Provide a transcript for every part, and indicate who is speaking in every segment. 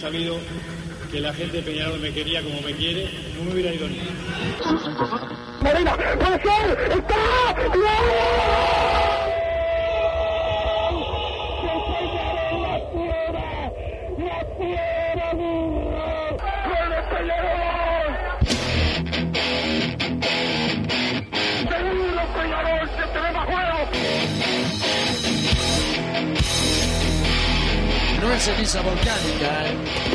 Speaker 1: sabido que la gente de Peñarol me quería como me quiere, no me hubiera ido ni.
Speaker 2: Morena, puede ser, está,
Speaker 3: No es ceniza volcánica, ¿eh?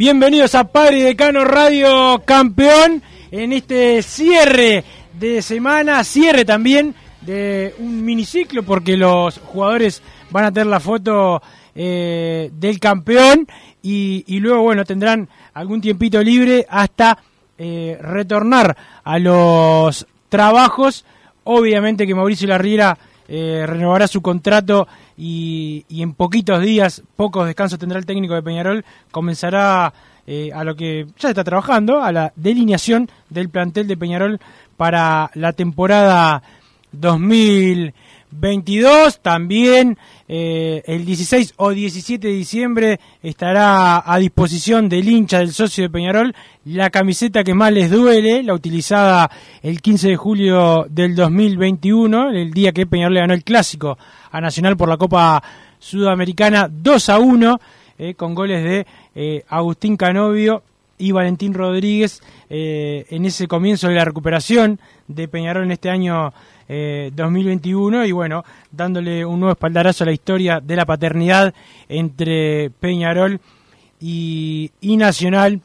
Speaker 4: Bienvenidos a Padre Decano Radio Campeón en este cierre de semana, cierre también de un miniciclo porque los jugadores van a tener la foto eh, del campeón y, y luego bueno tendrán algún tiempito libre hasta eh, retornar a los trabajos. Obviamente que Mauricio Larriera eh, renovará su contrato y, en poquitos días, pocos descansos tendrá el técnico de Peñarol, comenzará eh, a lo que ya está trabajando, a la delineación del plantel de Peñarol para la temporada 2022. También eh, el 16 o 17 de diciembre estará a disposición del hincha del socio de Peñarol la camiseta que más les duele, la utilizada el 15 de julio del 2021, el día que Peñarol le ganó el clásico a Nacional por la Copa Sudamericana 2 a 1, eh, con goles de eh, Agustín Canovio y Valentín Rodríguez eh, en ese comienzo de la recuperación de Peñarol en este año eh, 2021 y bueno, dándole un nuevo espaldarazo a la historia de la paternidad entre Peñarol y, y Nacional.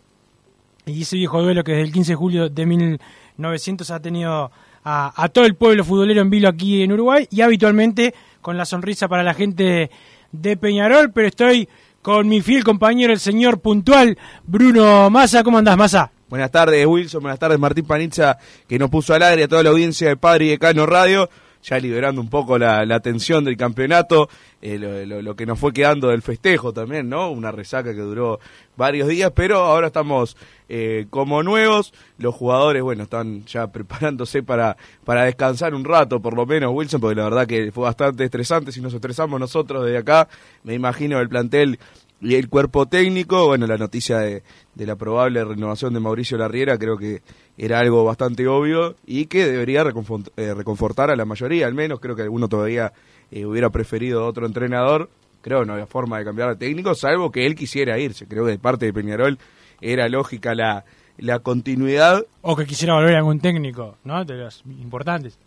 Speaker 4: Y ese viejo duelo que desde el 15 de julio de 1900 ha tenido a todo el pueblo futbolero en vilo aquí en Uruguay y habitualmente con la sonrisa para la gente de Peñarol, pero estoy con mi fiel compañero, el señor puntual Bruno Massa. ¿Cómo andás, Massa?
Speaker 5: Buenas tardes, Wilson. Buenas tardes, Martín Panizza, que nos puso al aire a toda la audiencia de Padre y Decano Radio, ya liberando un poco la, la tensión del campeonato, eh, lo, lo- que nos fue quedando del festejo también, ¿no? Una resaca que duró varios días, pero ahora estamos eh, como nuevos. Los jugadores, bueno, están ya preparándose para, para descansar un rato, por lo menos, Wilson, porque la verdad que fue bastante estresante. Si nos estresamos nosotros desde acá, me imagino el plantel y el cuerpo técnico, bueno, la noticia de, de la probable renovación de Mauricio Larriera creo que era algo bastante obvio y que debería eh, reconfortar a la mayoría, al menos creo que alguno todavía eh, hubiera preferido otro entrenador, creo que no había forma de cambiar de técnico, salvo que él quisiera irse, creo que de parte de Peñarol era lógica la, la continuidad,
Speaker 4: O que quisiera volver algún técnico, ¿no? De los importantes.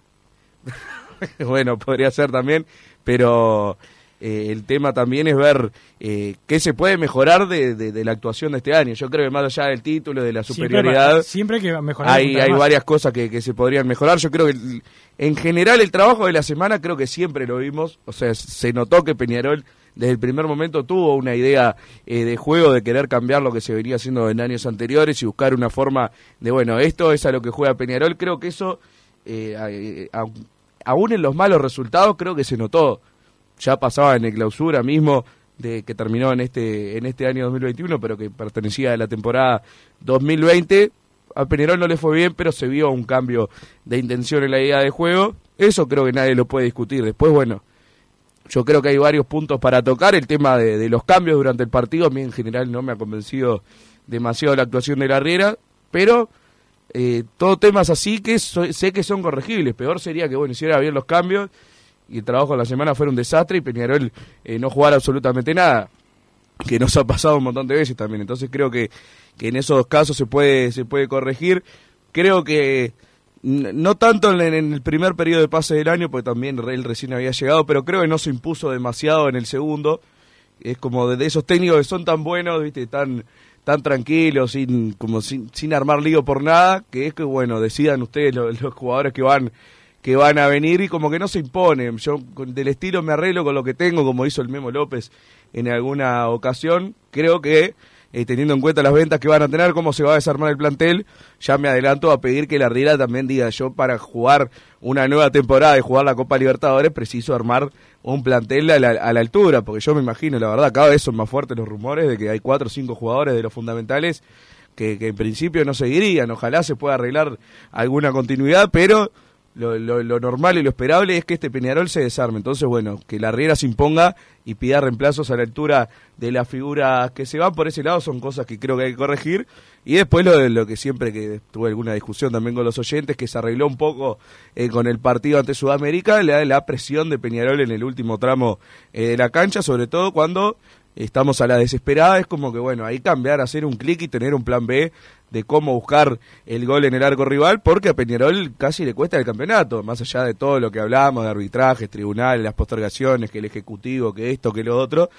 Speaker 5: bueno, podría ser también, pero eh, el tema también es ver eh, qué se puede mejorar de, de- de la actuación de este año. Yo creo que más allá del título, de la superioridad,
Speaker 4: Siempre, siempre hay que mejorar.
Speaker 5: hay, hay varias cosas que, que se podrían mejorar. Yo creo que el- en general el trabajo de la semana creo que siempre lo vimos. O sea, se notó que Peñarol desde el primer momento tuvo una idea eh, de juego de querer cambiar lo que se venía haciendo en años anteriores y buscar una forma de, bueno, esto es a lo que juega Peñarol. Creo que eso, eh, eh, aún en los malos resultados, creo que se notó. Ya pasaba en el clausura mismo de que terminó en este en este año 2021, pero que pertenecía a la temporada 2020. A Peñarol no le fue bien, pero se vio un cambio de intención en la idea de juego. Eso creo que nadie lo puede discutir. Después, bueno, yo creo que hay varios puntos para tocar. El tema de, de los cambios durante el partido, a mí en general no me ha convencido demasiado la actuación de la Riera, pero eh, todo temas así que so- sé que son corregibles. Peor sería que, bueno, hiciera bien los cambios y el trabajo de la semana fuera un desastre y Peñarol eh, no jugara absolutamente nada. Que nos ha pasado un montón de veces también. Entonces creo que, que en esos casos se puede, se puede corregir. creo que no tanto en, en el primer periodo de pase del año, porque también él recién había llegado, pero creo que no se impuso demasiado en el segundo. Es como de, esos técnicos que son tan buenos, viste, tan tan tranquilos, sin como sin, sin armar lío por nada, que es que bueno, decidan ustedes lo- los, jugadores que van que van a venir y como que no se imponen. Yo del estilo me arreglo con lo que tengo, como hizo el Memo López en alguna ocasión. Creo que eh, teniendo en cuenta las ventas que van a tener, cómo se va a desarmar el plantel, ya me adelanto a pedir que la Riera también diga yo para jugar una nueva temporada y jugar la Copa Libertadores preciso armar un plantel a la, a la altura, porque yo me imagino, la verdad, cada vez son más fuertes los rumores de que hay cuatro o cinco jugadores de los fundamentales que, que en principio no seguirían, ojalá se pueda arreglar alguna continuidad, pero lo, lo- lo normal y lo esperable es que este Peñarol se desarme. Entonces, bueno, que la Riera se imponga y pida reemplazos a la altura de las figuras que se van por ese lado son cosas que creo que hay que corregir. Y después lo, de- lo que siempre que tuve alguna discusión también con los oyentes, que se arregló un poco eh, con el partido ante Sudamérica, la, la presión de Peñarol en el último tramo eh, de la cancha, sobre todo cuando estamos a la desesperada, es como que bueno, ahí cambiar, hacer un clic y tener un plan B de cómo buscar el gol en el arco rival, porque a Peñarol casi le cuesta el campeonato, más allá de todo lo que hablamos, de arbitrajes, tribunales, las postergaciones, que el ejecutivo, que esto, que lo otro.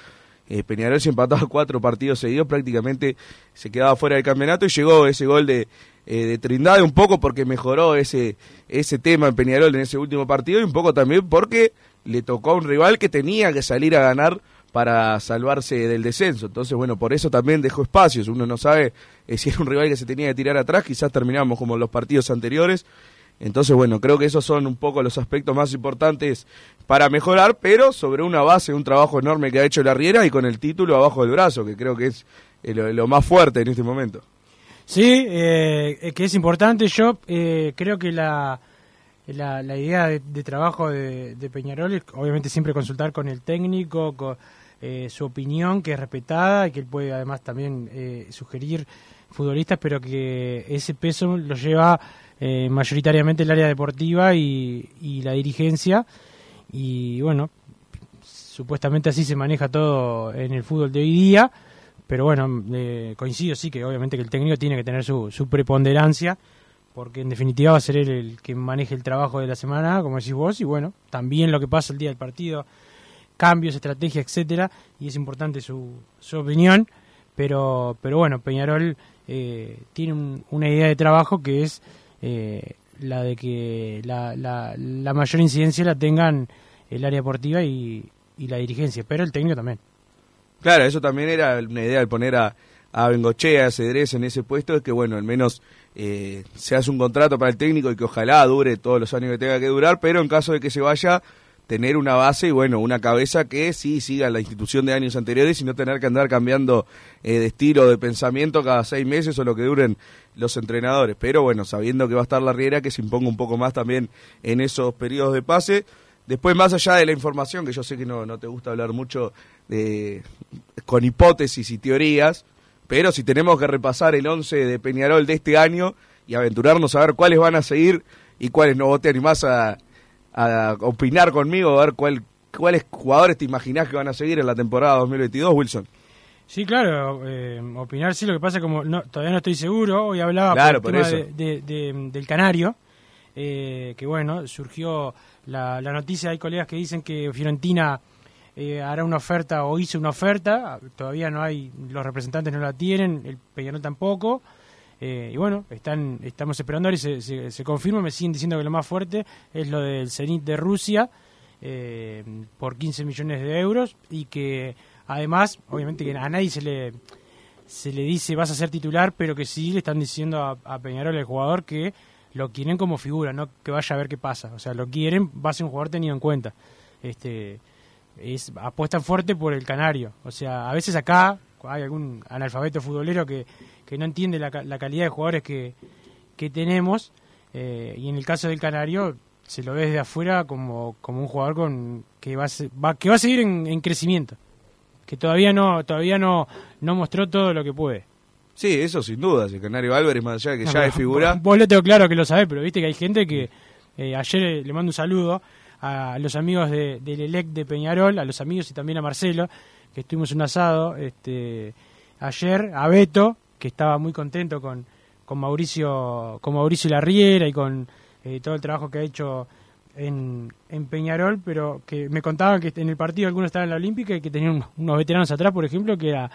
Speaker 5: Eh, Peñarol se empataba cuatro partidos seguidos, prácticamente se quedaba fuera del campeonato y llegó ese gol de, eh, de Trindade un poco porque mejoró ese, ese tema en Peñarol en ese último partido y un poco también porque le tocó a un rival que tenía que salir a ganar para salvarse del descenso. Entonces, bueno, por eso también dejó espacios. Uno no sabe eh, si era un rival que se tenía que tirar atrás, quizás terminamos como los partidos anteriores. Entonces, bueno, creo que esos son un poco los aspectos más importantes para mejorar, pero sobre una base, un trabajo enorme que ha hecho la Riera y con el título abajo del brazo, que creo que es eh, lo, más fuerte en este momento.
Speaker 4: Sí, eh, que es importante. Yo creo que la, la, idea de, de trabajo de, de Peñarol es obviamente siempre consultar con el técnico, con eh, su opinión, que es respetada y que él puede además también eh, sugerir futbolistas, pero que ese peso lo lleva eh, mayoritariamente el área deportiva y, y la dirigencia. Y bueno, supuestamente así se maneja todo en el fútbol de hoy día. Pero bueno, eh, coincido sí que obviamente que el técnico tiene que tener su, su preponderancia, porque en definitiva va a ser él el que maneje el trabajo de la semana, como decís vos, y bueno, también lo que pasa el día del partido, cambios, estrategia, etcétera, y es importante su, su opinión, pero, pero bueno, Peñarol eh, tiene un- una idea de trabajo que es eh, la de que la, la, la mayor incidencia la tengan el área deportiva y, y la dirigencia, pero el técnico también.
Speaker 5: Claro, eso también era una idea de poner a, a Bengochea, a Cedrés en ese puesto, es que bueno, al menos eh, se hace un contrato para el técnico y que ojalá dure todos los años que tenga que durar, pero en caso de que se vaya, tener una base y bueno, una cabeza que sí siga la institución de años anteriores y no tener que andar cambiando eh, de estilo, de pensamiento cada seis meses o lo que duren los entrenadores. Pero bueno, sabiendo que va a estar la Riera, que se imponga un poco más también en esos periodos de pase. Después, más allá de la información, que yo sé que no, no te gusta hablar mucho de, con hipótesis y teorías, pero si tenemos que repasar el 11 de Peñarol de este año y aventurarnos a ver cuáles van a seguir y cuáles no, vos te animás a, a opinar conmigo, a ver cuál, cuáles jugadores te imaginás que van a seguir en la temporada 2022, Wilson.
Speaker 4: Sí, claro, eh, opinar sí, lo que pasa es como no, todavía no estoy seguro, hoy hablaba
Speaker 5: Claro,
Speaker 4: por
Speaker 5: por
Speaker 4: el tema
Speaker 5: eso.
Speaker 4: de- de- de- del Canario, eh, que bueno, surgió la, la noticia, hay colegas que dicen que Fiorentina eh, hará una oferta o hizo una oferta, todavía no hay, los representantes no la tienen, el Peñarol tampoco, eh, y bueno, están estamos esperando a ver si se, se, se confirma, me siguen diciendo que lo más fuerte es lo del Zenit de Rusia, eh, por 15 millones de euros, y que además, obviamente que a nadie se le se le dice vas a ser titular, pero que sí le están diciendo a, a Peñarol, el jugador, que lo quieren como figura, no que vaya a ver qué pasa. O sea, lo quieren, va a ser un jugador tenido en cuenta. Este es apuestan fuerte por el canario. O sea, a veces acá hay algún analfabeto futbolero que, que no entiende la, la calidad de jugadores que, que tenemos. eh, y en el caso del canario se lo ve desde afuera como, como un jugador con que va va- que va a seguir en, en crecimiento que todavía no todavía no no mostró todo lo que puede.
Speaker 5: Sí, eso sin duda, el Canario Álvarez, más allá de que ya es figura.
Speaker 4: Vos lo tengo claro que lo sabés, pero viste que hay gente que eh, ayer eh, le mando un saludo a los amigos de, del ELEC de Peñarol, a los amigos y también a Marcelo, estuvimos un asado este, ayer, a Beto, que estaba muy contento con, con Mauricio con Mauricio Larriera y con eh, todo el trabajo que ha hecho en, en, Peñarol, pero que me contaban que en el partido algunos estaban en la Olímpica y que tenían unos veteranos atrás, por ejemplo, que era,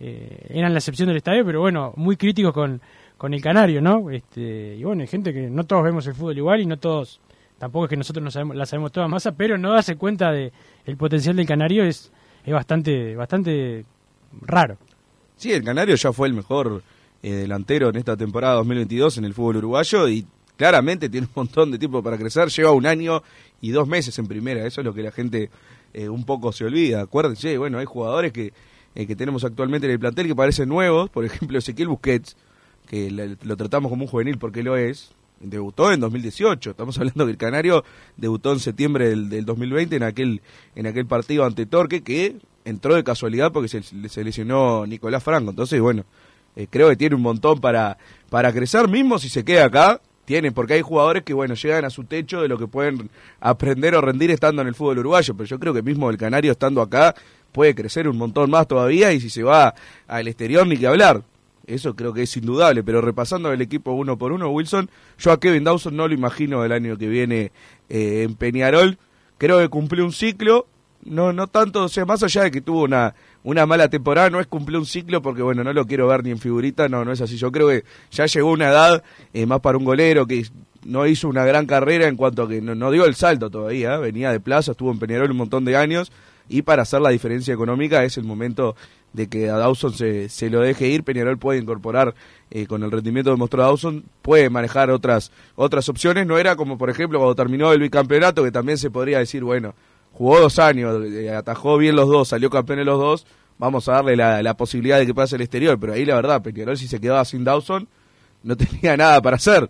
Speaker 4: eh, eran la excepción del estadio, pero bueno, muy críticos con, con el Canario, ¿no? Este, y bueno, hay gente que no todos vemos el fútbol igual y no todos, tampoco es que nosotros no sabemos, la sabemos toda masa, pero no darse cuenta de el potencial del Canario es, es bastante, bastante raro.
Speaker 5: Sí, el Canario ya fue el mejor eh, delantero en esta temporada 2022 en el fútbol uruguayo y claramente tiene un montón de tiempo para crecer, lleva un año y dos meses en primera, eso es lo que la gente eh, un poco se olvida. Acuérdense, bueno, hay jugadores que, eh, que tenemos actualmente en el plantel que parecen nuevos, por ejemplo Ezequiel Busquets, que lo tratamos como un juvenil porque lo es, debutó en 2018. Estamos hablando que el Canario debutó en septiembre del, del, 2020 en aquel, en aquel partido ante Torque que entró de casualidad porque se, se lesionó Nicolás Franco. Entonces, bueno, eh, creo que tiene un montón para, para crecer mismo si se queda acá. Tiene, porque hay jugadores que, bueno, llegan a su techo de lo que pueden aprender o rendir estando en el fútbol uruguayo. Pero yo creo que mismo el Canario estando acá puede crecer un montón más todavía y si se va al exterior ni que hablar. Eso creo que es indudable, pero repasando el equipo uno por uno, Wilson, yo a Kevin Dawson no lo imagino el año que viene eh, en Peñarol. Creo que cumplió un ciclo, no no tanto, o sea, más allá de que tuvo una, una mala temporada, no es cumplir un ciclo porque, bueno, no lo quiero ver ni en figurita, no, no es así. Yo creo que ya llegó una edad eh, más para un golero que no hizo una gran carrera en cuanto a que no, no dio el salto todavía, venía de plaza, estuvo en Peñarol un montón de años y para hacer la diferencia económica es el momento de que a Dawson se, se lo deje ir, Peñarol puede incorporar eh, con el rendimiento que mostró Dawson, puede manejar otras, otras opciones, no era como por ejemplo cuando terminó el bicampeonato, que también se podría decir, bueno, jugó dos años, eh, atajó bien los dos, salió campeón en los dos, vamos a darle la, la posibilidad de que pase el exterior, pero ahí la verdad, Peñarol si se quedaba sin Dawson, no tenía nada para hacer,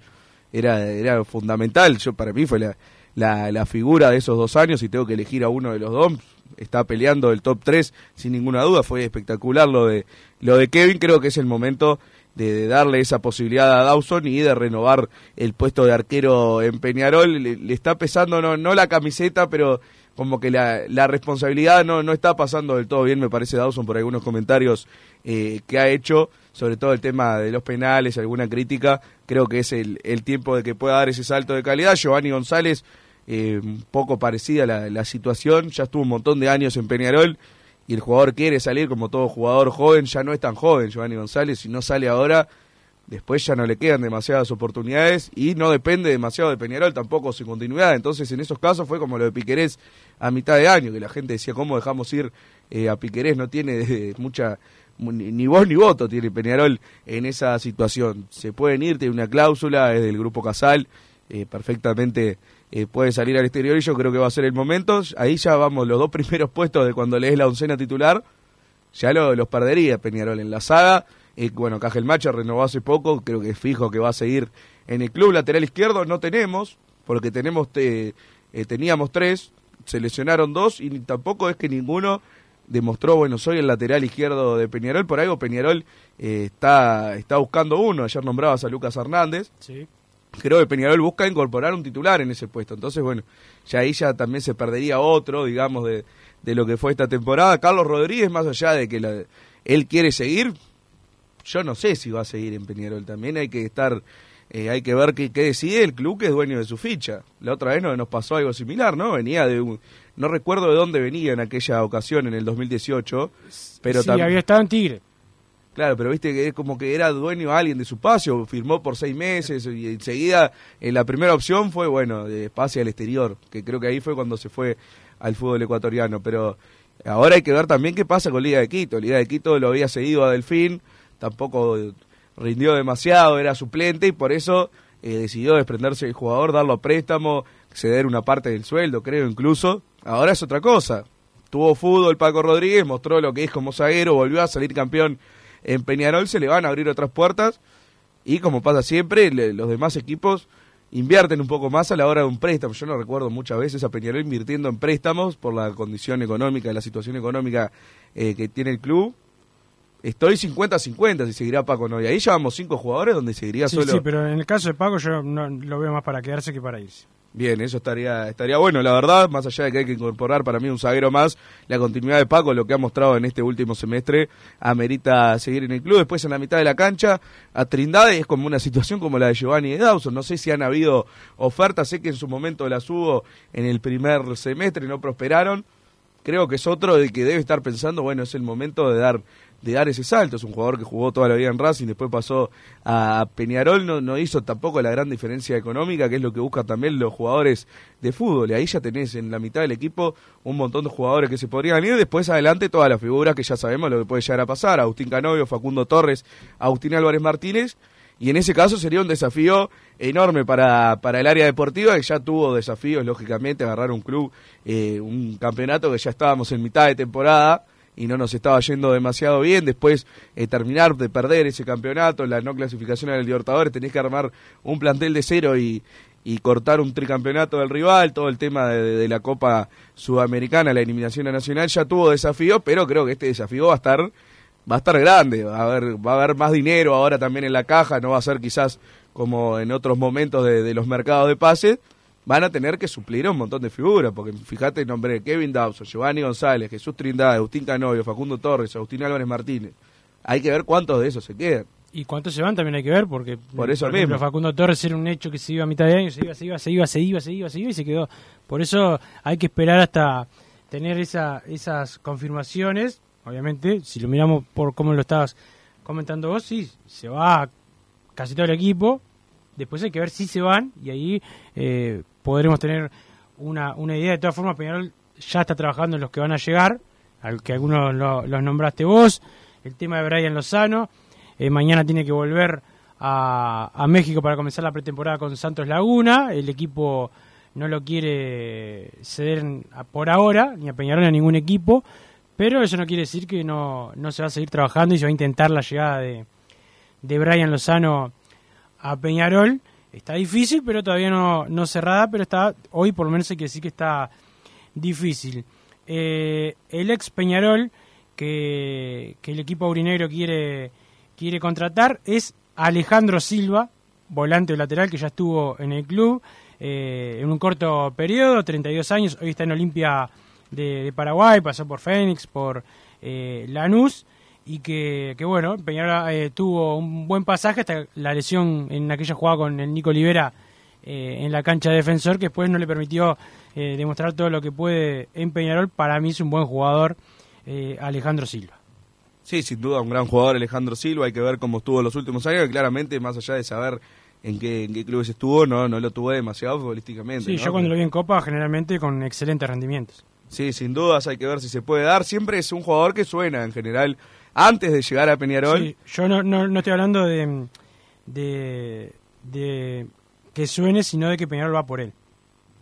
Speaker 5: era, era fundamental, yo para mí fue la, la, la figura de esos dos años y tengo que elegir a uno de los dos, está peleando el top 3 sin ninguna duda, fue espectacular lo de, lo de Kevin, creo que es el momento de, darle esa posibilidad a Dawson y de renovar el puesto de arquero en Peñarol, le, le está pesando no, no la camiseta, pero como que la, la responsabilidad no, no está pasando del todo bien, me parece Dawson por algunos comentarios eh, que ha hecho, sobre todo el tema de los penales, alguna crítica, creo que es el, el tiempo de que pueda dar ese salto de calidad. Giovanni González, eh, un poco parecida la, situación, ya estuvo un montón de años en Peñarol y el jugador quiere salir como todo jugador joven, ya no es tan joven Giovanni González, si no sale ahora, después ya no le quedan demasiadas oportunidades y no depende demasiado de Peñarol tampoco su continuidad, entonces en esos casos fue como lo de Piquerés a mitad de año, que la gente decía, ¿cómo dejamos ir eh, a Piquerés? No tiene mucha, ni, ni voz ni voto tiene Peñarol en esa situación, se pueden ir, tiene una cláusula, es del Grupo Casal, eh, perfectamente eh, puede salir al exterior y yo creo que va a ser el momento. Ahí ya vamos, los dos primeros puestos de cuando lees la oncena titular, ya lo, los perdería Peñarol en la saga. Eh, bueno, Cajel Macho renovó hace poco, creo que es fijo que va a seguir en el club. Lateral izquierdo no tenemos, porque tenemos eh, teníamos tres, se lesionaron dos y tampoco es que ninguno demostró, bueno, soy el lateral izquierdo de Peñarol, por algo Peñarol eh, está, está buscando uno, ayer nombrabas a Lucas Hernández.
Speaker 4: Sí
Speaker 5: creo que Peñarol busca incorporar un titular en ese puesto. Entonces, bueno, ya ahí ya también se perdería otro, digamos, de, de lo que fue esta temporada. Carlos Rodríguez, más allá de que la, él quiere seguir, yo no sé si va a seguir en Peñarol. También hay que estar, eh, hay que ver qué, qué, decide el club que es dueño de su ficha. La otra vez no, nos pasó algo similar, ¿no? Venía de un, no recuerdo de dónde venía en aquella ocasión, en el 2018, pero
Speaker 4: sí, había estado en Tigre.
Speaker 5: Claro, pero viste que es como que era dueño alguien de su espacio, firmó por seis meses y enseguida eh, la primera opción fue, bueno, de pase al exterior, que creo que ahí fue cuando se fue al fútbol ecuatoriano. Pero ahora hay que ver también qué pasa con Liga de Quito. Liga de Quito lo había seguido a Delfín, tampoco rindió demasiado, era suplente y por eso eh, decidió desprenderse del jugador, darlo a préstamo, ceder una parte del sueldo, creo incluso. Ahora es otra cosa. Tuvo fútbol Paco Rodríguez, mostró lo que es como zaguero, volvió a salir campeón en Peñarol se le van a abrir otras puertas y como pasa siempre, le, los demás equipos invierten un poco más a la hora de un préstamo. Yo no recuerdo muchas veces a Peñarol invirtiendo en préstamos por la condición económica, la situación económica eh, que tiene el club. Estoy 50-50 si seguirá Paco no. Y ahí llevamos cinco jugadores donde seguiría
Speaker 4: sí,
Speaker 5: solo.
Speaker 4: Sí, pero en el caso de Paco yo no, lo veo más para quedarse que para irse.
Speaker 5: Bien, eso estaría estaría bueno, la verdad, más allá de que hay que incorporar para mí un zaguero más, la continuidad de Paco, lo que ha mostrado en este último semestre, amerita seguir en el club. Después en la mitad de la cancha, a Trindade es como una situación como la de Giovanni y Dawson. No sé si han habido ofertas, sé que en su momento las hubo en el primer semestre, no prosperaron. Creo que es otro de que debe estar pensando, bueno, es el momento de dar de dar ese salto. Es un jugador que jugó toda la vida en Racing, después pasó a Peñarol, no, no hizo tampoco la gran diferencia económica, que es lo que buscan también los jugadores de fútbol. Y ahí ya tenés en la mitad del equipo un montón de jugadores que se podrían ir. Después adelante todas las figuras que ya sabemos lo que puede llegar a pasar. Agustín Canovio, Facundo Torres, Agustín Álvarez Martínez. Y en ese caso sería un desafío enorme para, para el área deportiva, que ya tuvo desafíos, lógicamente, agarrar un club, eh, un campeonato que ya estábamos en mitad de temporada y no nos estaba yendo demasiado bien. Después eh, terminar de perder ese campeonato, la no clasificación al Libertadores, tenés que armar un plantel de cero y, y cortar un tricampeonato del rival, todo el tema de, la Copa Sudamericana, la eliminación a Nacional, ya tuvo desafío, pero creo que este desafío va a estar va a estar grande, va a haber, va a haber más dinero ahora también en la caja, no va a ser quizás como en otros momentos de, de los mercados de pases, van a tener que suplir a un montón de figuras, porque fíjate, nombre Kevin Dawson, Giovanni González, Jesús Trindade, Agustín Canovio, Facundo Torres, Agustín Álvarez Martínez. Hay que ver cuántos de esos se quedan.
Speaker 4: Y cuántos se van también hay que ver, porque
Speaker 5: por eso
Speaker 4: por ejemplo, Facundo Torres era un hecho que se iba a mitad de año, se iba, se iba, se iba, se iba, se iba, se iba y se quedó. Por eso hay que esperar hasta tener esa, esas confirmaciones. Obviamente, si lo miramos por cómo lo estabas comentando vos, sí, se va casi todo el equipo. Después hay que ver si se van y ahí eh, podremos tener una, una idea. De todas formas, Peñarol ya está trabajando en los que van a llegar, al que algunos lo, los nombraste vos. El tema de Brian Lozano. Eh, mañana tiene que volver a, a, México para comenzar la pretemporada con Santos Laguna. El equipo no lo quiere ceder por ahora, ni a Peñarol ni a ningún equipo. Pero eso no quiere decir que no, no se va a seguir trabajando y se va a intentar la llegada de, de Brian Lozano a Peñarol. Está difícil, pero todavía no, no cerrada, pero está hoy por lo menos hay que decir que está difícil. Eh, el ex Peñarol que, que el equipo aurinegro quiere, quiere contratar es Alejandro Silva, volante o lateral que ya estuvo en el club eh, en un corto periodo, 32 años, hoy está en Olimpia de, de Paraguay, pasó por Fénix, por eh, Lanús y que, que bueno, Peñarol eh, tuvo un buen pasaje hasta la lesión en aquella jugada con el Nico Olivera eh, en la cancha de defensor, que después no le permitió eh, demostrar todo lo que puede en Peñarol. Para mí es un buen jugador Alejandro Silva.
Speaker 5: Sí, sin duda, un gran jugador Alejandro Silva. Hay que ver cómo estuvo en los últimos años, claramente, más allá de saber en qué, en qué clubes estuvo, no, no lo tuvo demasiado futbolísticamente.
Speaker 4: Sí,
Speaker 5: ¿no?
Speaker 4: yo cuando lo vi en Copa, generalmente con excelentes rendimientos.
Speaker 5: Sí, sin dudas, hay que ver si se puede dar. Siempre es un jugador que suena en general antes de llegar a Peñarol.
Speaker 4: Sí, yo no, no, no estoy hablando de, de, de, que suene, sino de que Peñarol va por él.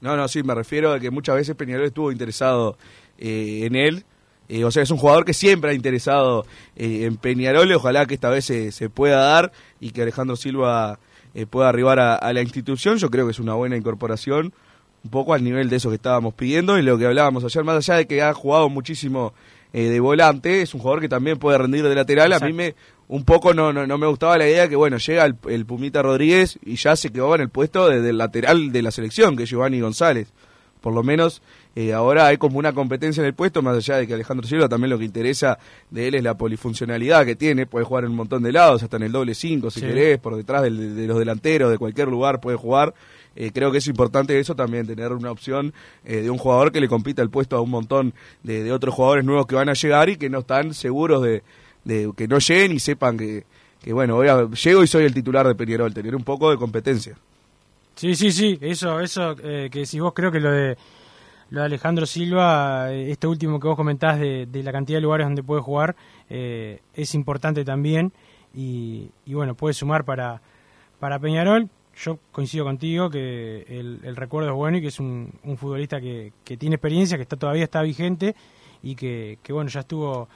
Speaker 5: No, no, sí, me refiero a que muchas veces Peñarol estuvo interesado eh, en él. Eh, o sea, es un jugador que siempre ha interesado eh, en Peñarol y ojalá que esta vez se, se pueda dar y que Alejandro Silva eh, pueda arribar a, a la institución. Yo creo que es una buena incorporación un poco al nivel de eso que estábamos pidiendo y lo que hablábamos ayer, más allá de que ha jugado muchísimo eh, de volante, es un jugador que también puede rendir de lateral. Exacto. A mí me un poco no, no, no, me gustaba la idea que, bueno, llega el, el, Pumita Rodríguez y ya se quedó en el puesto de, del lateral de la selección, que es Giovanni González. Por lo menos eh, ahora hay como una competencia en el puesto, más allá de que Alejandro Silva también lo que interesa de él es la polifuncionalidad que tiene, puede jugar en un montón de lados, hasta en el doble 5 si sí. querés, por detrás del, de los delanteros, de cualquier lugar puede jugar. Eh, creo que es importante eso también, tener una opción eh, de un jugador que le compita el puesto a un montón de, otros jugadores nuevos que van a llegar y que no están seguros de, que no lleguen y sepan que, bueno, voy a, llego y soy el titular de Peñarol, tener un poco de competencia.
Speaker 4: Sí, sí, sí, eso, eso eh, que si vos creo que lo de lo de Alejandro Silva, este último que vos comentás de, de la cantidad de lugares donde puede jugar, eh, es importante también y, y, bueno, puede sumar para, para Peñarol. Yo coincido contigo que el, recuerdo es bueno y que es un, futbolista que, tiene experiencia, que está todavía está vigente y que, que bueno, ya estuvo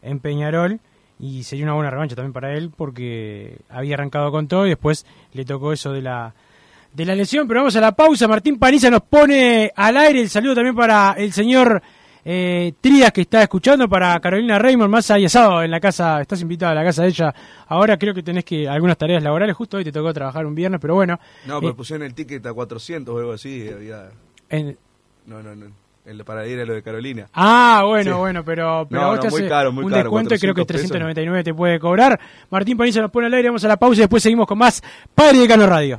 Speaker 4: en Peñarol y sería una buena revancha también para él porque había arrancado con todo y después le tocó eso de la de la lesión, pero vamos a la pausa. Martín Paniza nos pone al aire el saludo también para el señor eh, Trías que está escuchando, para Carolina Raymond, más ahí asado en la casa, estás invitada a la casa de ella. Ahora creo que tenés que algunas tareas laborales, justo hoy te tocó trabajar un viernes, pero bueno.
Speaker 5: No, pero
Speaker 4: Eh,
Speaker 5: pusieron el ticket a 400 o algo así. Había...
Speaker 4: en-
Speaker 5: No, no, no. El para ir a lo de Carolina.
Speaker 4: Ah, bueno,
Speaker 5: Sí.
Speaker 4: bueno, pero, pero
Speaker 5: No,
Speaker 4: a vos
Speaker 5: no,
Speaker 4: te
Speaker 5: muy
Speaker 4: hace
Speaker 5: caro, muy
Speaker 4: un
Speaker 5: caro,
Speaker 4: descuento y creo que
Speaker 5: 400 pesos.
Speaker 4: 399 te puede cobrar. Martín Panizo nos pone al aire, vamos a la pausa y después seguimos con más Padre de Cano Radio.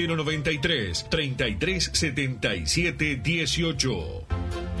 Speaker 6: 093 3377 18.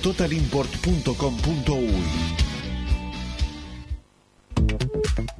Speaker 7: www.totalimport.com.uy.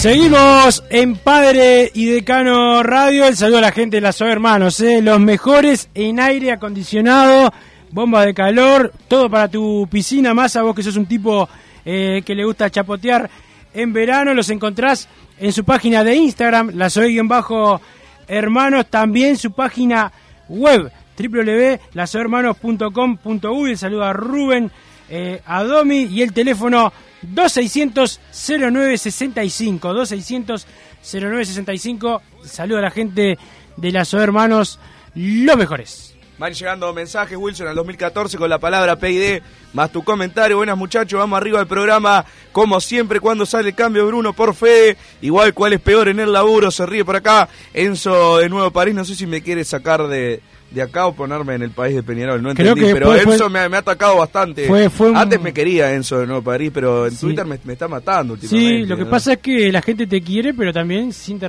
Speaker 4: Seguimos en Padre y Decano Radio. El saludo a la gente de las hermanos, ¿eh? los mejores en aire acondicionado, bomba de calor, todo para tu piscina. Más a vos que sos un tipo eh, que le gusta chapotear en verano, los encontrás en su página de Instagram, la bajo hermanos, también su página web www.lasohermanos.com.uy. El saludo a Rubén, eh, a Domi y el teléfono 2600-0965. 2600-0965. Saludo a la gente de las Hermanos, los mejores.
Speaker 5: Van llegando mensajes, Wilson, al 2014 con la palabra PID, más tu comentario. Buenas muchachos, vamos arriba al programa. Como siempre, cuando sale el cambio, Bruno, por fe. Igual, ¿cuál es peor en el laburo? Se ríe por acá. Enzo de Nuevo París, no sé si me quiere sacar de, de acá o ponerme en el país de Peñarol. No entendí, pero
Speaker 4: fue- fue-
Speaker 5: Enzo me, ha- me ha atacado bastante.
Speaker 4: Fue- fue un-
Speaker 5: Antes me quería Enzo de Nuevo París, pero en
Speaker 4: Sí.
Speaker 5: Twitter me, me está matando últimamente.
Speaker 4: Sí, lo que
Speaker 5: ¿no?
Speaker 4: pasa es que la gente te quiere, pero también siente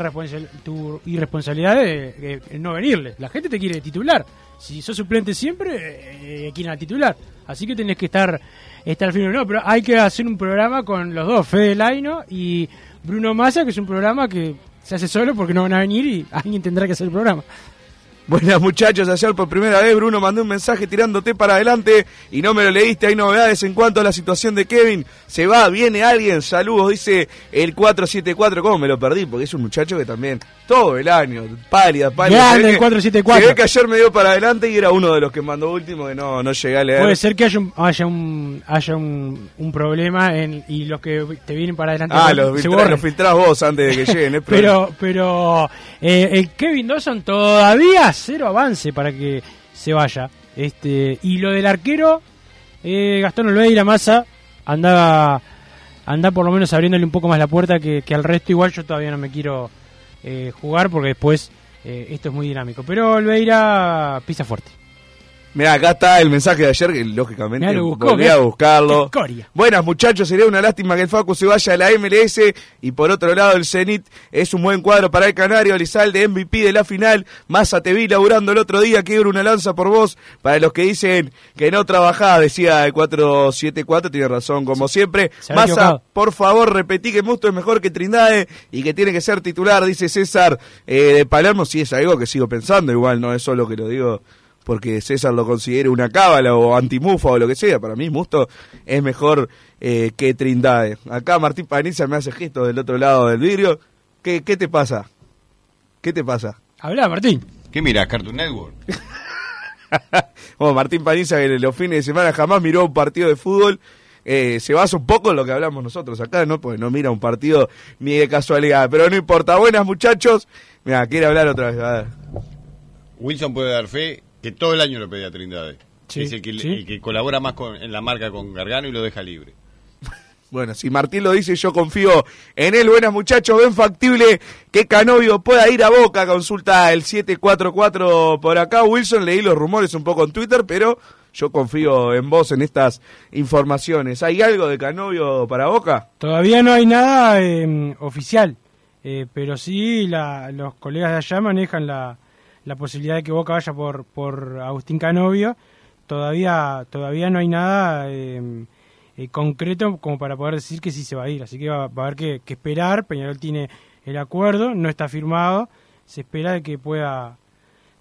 Speaker 4: tu irresponsabilidad de, de no venirle. La gente te quiere de titular. Si sos suplente siempre, eh, quieren al titular. Así que tenés que estar, estar firme. No, pero hay que hacer un programa con los dos, Fede Laino y Bruno Massa, que es un programa que se hace solo porque no van a venir y alguien tendrá que hacer el programa.
Speaker 5: Buenas muchachos, ayer por primera vez Bruno mandó un mensaje tirándote para adelante y no me lo leíste. Hay novedades en cuanto a la situación de Kevin. Se va, viene alguien, saludos, dice el 474. ¿Cómo me lo perdí? Porque es un muchacho que también todo el año, pálida, pálida.
Speaker 4: Grande
Speaker 5: Se
Speaker 4: el
Speaker 5: que-
Speaker 4: 474.
Speaker 5: Se ve que ayer me dio para adelante y era uno de los que mandó último que no, no llegué a leer.
Speaker 4: Puede ser que haya un, haya un, haya un, un problema en, y los que te vienen para adelante
Speaker 5: Ah,
Speaker 4: se
Speaker 5: los,
Speaker 4: borren.
Speaker 5: los filtrás vos antes de que lleguen.
Speaker 4: Pero, pero eh, el Kevin Dawson todavía cero avance para que se vaya. Este y lo del arquero, eh, Gastón Olveira Massa andaba anda por lo menos abriéndole un poco más la puerta que, que al resto. Igual yo todavía no me quiero eh, jugar porque después eh, esto es muy dinámico. Pero Olveira pisa fuerte.
Speaker 5: Mirá, acá está el mensaje de ayer, que lógicamente
Speaker 4: Mirá, lo buscó,
Speaker 5: volví a buscarlo. Buenas muchachos, sería una lástima que el Facu se vaya a la MLS y por otro lado el Zenit es un buen cuadro para el Canario, Lizalde MVP de la final, Massa te vi laburando el otro día, quiebro una lanza por vos, para los que dicen que no trabajás, decía el 474, tiene razón como siempre. Massa, por favor, repetí que Musto es mejor que Trindade y que tiene que ser titular, dice César eh, de Palermo, sí es algo que sigo pensando, igual no es solo que lo digo porque César lo considere una cábala o antimufa o lo que sea. Para mí, Musto es mejor eh, que Trindade. Acá Martín Paniza me hace gesto del otro lado del vidrio. ¿Qué, qué te pasa? ¿Qué te pasa?
Speaker 4: Habla, Martín.
Speaker 8: ¿Qué mira? Cartoon Network.
Speaker 5: Bueno, Martín Paniza, que los fines de semana jamás miró un partido de fútbol. eh, se basa un poco en lo que hablamos nosotros acá, ¿no? Porque no mira un partido ni de casualidad. Pero no importa. Buenas, muchachos. Mira, quiere hablar otra vez. A ver.
Speaker 8: Wilson puede dar fe que todo el año lo pedía Trindade.
Speaker 4: Sí,
Speaker 8: es el que,
Speaker 4: sí.
Speaker 8: el que colabora más con, en la marca con Gargano y lo deja libre.
Speaker 5: Bueno, si Martín lo dice, yo confío en él. Buenas muchachos, ven factible que Canovio pueda ir a Boca. Consulta el 744 por acá. Wilson, leí los rumores un poco en Twitter, pero yo confío en vos en estas informaciones. ¿Hay algo de Canovio para Boca?
Speaker 4: Todavía no hay nada eh, oficial, eh, pero sí la- los colegas de allá manejan la, la posibilidad de que Boca vaya por, por Agustín Canovio. Todavía, todavía no hay nada eh, eh, concreto como para poder decir que sí se va a ir, así que va, va a haber que, que esperar. Peñarol tiene el acuerdo, no está firmado, se espera de que pueda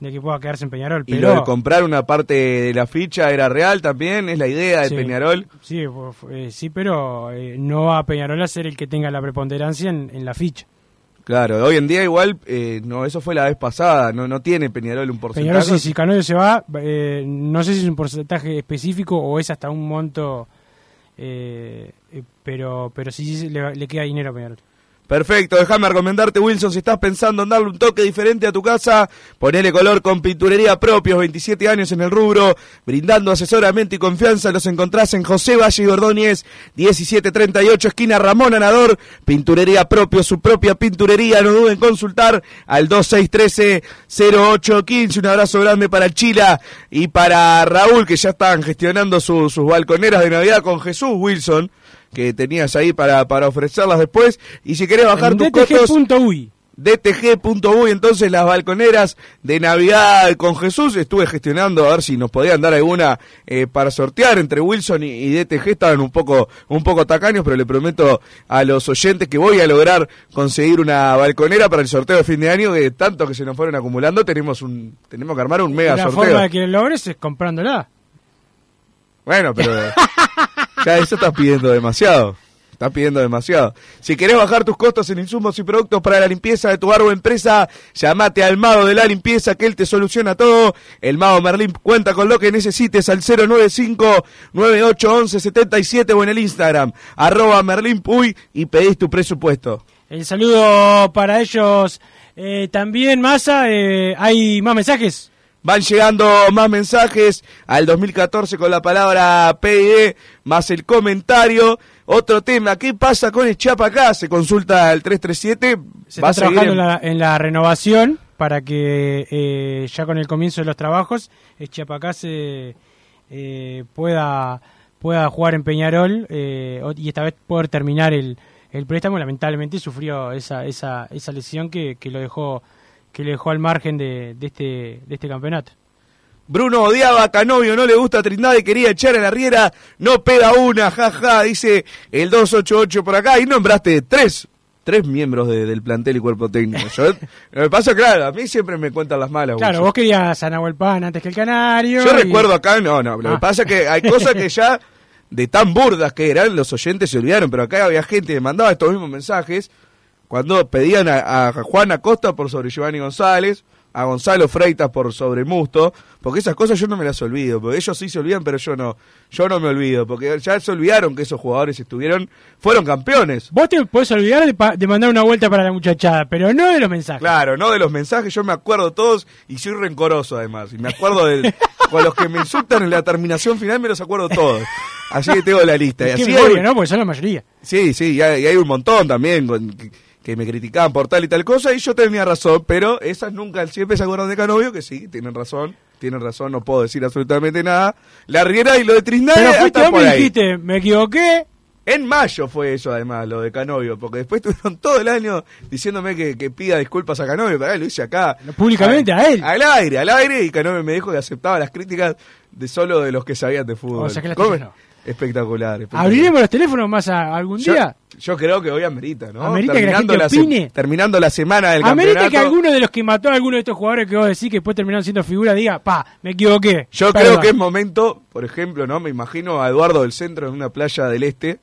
Speaker 4: de que pueda quedarse en Peñarol.
Speaker 5: Y
Speaker 4: pero
Speaker 5: lo de comprar una parte de la ficha era real también, es la idea de
Speaker 4: Sí.
Speaker 5: Peñarol.
Speaker 4: Sí, fu- eh, sí, pero eh, no va a Peñarol a ser el que tenga la preponderancia en, en la ficha.
Speaker 5: Claro, hoy en día igual, eh, no, eso fue la vez pasada, no, no tiene Peñarol un porcentaje.
Speaker 4: Peñarol, si, si Canovio se va, eh, no sé si es un porcentaje específico o es hasta un monto, eh, eh, pero pero sí, sí le, le queda dinero a Peñarol.
Speaker 5: Perfecto, déjame recomendarte, Wilson, si estás pensando en darle un toque diferente a tu casa, ponele color con pinturería propios, 27 años en el rubro, brindando asesoramiento y confianza, los encontrás en José Valle y Ordóñez, 1738, esquina Ramón Anador, pinturería propio, su propia pinturería, no duden en consultar al 2613-0815, un abrazo grande para Chila y para Raúl, que ya están gestionando su- sus balconeras de Navidad con Jesús Wilson, que tenías ahí para, para ofrecerlas después, y si querés bajar
Speaker 4: En
Speaker 5: tus costos...
Speaker 4: DTG.uy.
Speaker 5: DTG.uy, entonces las balconeras de Navidad con Jesús. Estuve gestionando a ver si nos podían dar alguna eh, para sortear entre Wilson y, y DTG. Estaban un poco, un poco tacaños, pero le prometo a los oyentes que voy a lograr conseguir una balconera para el sorteo de fin de año. Que tanto que se nos fueron acumulando, tenemos un, tenemos que armar un mega
Speaker 4: la
Speaker 5: sorteo.
Speaker 4: forma de que lo logres es comprándola.
Speaker 5: Bueno, pero ya eso estás pidiendo demasiado. Estás pidiendo demasiado. Si querés bajar tus costos en insumos y productos para la limpieza de tu o empresa, llamate al Mago de la Limpieza que él te soluciona todo. El Mago Merlín cuenta con lo que necesites al 095-9811-77 o en el Instagram, arroba Merlín Puy y pedís tu presupuesto.
Speaker 4: El saludo para ellos eh, también, Massa. eh, ¿Hay más mensajes?
Speaker 5: Van llegando más mensajes al 2014 con la palabra PID más el comentario. Otro tema, ¿qué pasa con el Chapa acá? Se consulta al 337.
Speaker 4: Se
Speaker 5: Va
Speaker 4: está trabajando
Speaker 5: en-
Speaker 4: la, en la renovación para que eh, ya con el comienzo de los trabajos, Chiapacá se eh, pueda, pueda jugar en Peñarol eh, y esta vez poder terminar el, el préstamo. Lamentablemente sufrió esa, esa, esa lesión que, que lo dejó que le dejó al margen de, de este, de este campeonato.
Speaker 5: Bruno odiaba a Canovio, no le gusta Trindade, quería echar a la riera, no pega una, jaja, dice el 288 por acá, y nombraste tres, tres miembros de- del plantel y cuerpo técnico. Yo, lo que pasa, claro, a mí siempre me cuentan las malas.
Speaker 4: Claro, vos querías a Nahuel Pan antes que el Canario.
Speaker 5: Yo
Speaker 4: y-
Speaker 5: recuerdo acá, no, no, lo que
Speaker 4: Ah.
Speaker 5: pasa es que hay cosas que ya de tan burdas que eran, los oyentes se olvidaron, pero acá había gente que mandaba estos mismos mensajes cuando pedían a, a Juan Acosta por sobre Giovanni González, a Gonzalo Freitas por sobre Musto, porque esas cosas yo no me las olvido, porque ellos sí se olvidan, pero yo no, yo no me olvido, porque ya se olvidaron que esos jugadores estuvieron, fueron campeones.
Speaker 4: Vos te podés olvidar de, pa- de mandar una vuelta para la muchachada, pero no de los mensajes.
Speaker 5: Claro, no de los mensajes, yo me acuerdo todos y soy rencoroso además. Y me acuerdo de con los que me insultan en la terminación final, me los acuerdo todos. Así que tengo la lista. Y
Speaker 4: Qué
Speaker 5: así
Speaker 4: memoria,
Speaker 5: hay-
Speaker 4: ¿no? Porque son la mayoría.
Speaker 5: Sí, sí, y hay, y hay un montón también con- que, me criticaban por tal y tal cosa y yo tenía razón, pero esas nunca, siempre se acuerdan de Canovio, que sí, tienen razón, tienen razón, no puedo decir absolutamente nada. La Riera y lo de Trisnade
Speaker 4: Pero fuiste
Speaker 5: hasta por
Speaker 4: me
Speaker 5: ahí.
Speaker 4: dijiste, me equivoqué.
Speaker 5: En mayo fue eso, además, lo de Canovio, porque después estuvieron todo el año diciéndome que, que pida disculpas a Canovio, pero lo hice acá.
Speaker 4: Públicamente, a él.
Speaker 5: Al aire, al aire, y Canovio me dijo que aceptaba las críticas de solo de los que sabían de fútbol.
Speaker 4: O sea que las
Speaker 5: ¿Cómo?
Speaker 4: no.
Speaker 5: Espectacular, espectacular.
Speaker 4: ¿Abriremos los teléfonos más a- algún
Speaker 5: Yo-
Speaker 4: día?
Speaker 5: Yo, creo que hoy amerita, ¿no?
Speaker 4: Amerita que la gente
Speaker 5: terminando la semana del
Speaker 4: Amerita
Speaker 5: campeonato.
Speaker 4: que alguno de los que mató a alguno de estos jugadores que vos decís que después terminaron siendo figura diga, pa, me equivoqué.
Speaker 5: Yo
Speaker 4: Perdón.
Speaker 5: creo que es momento, por ejemplo, ¿no? Me imagino a Eduardo del Centro en una playa del Este,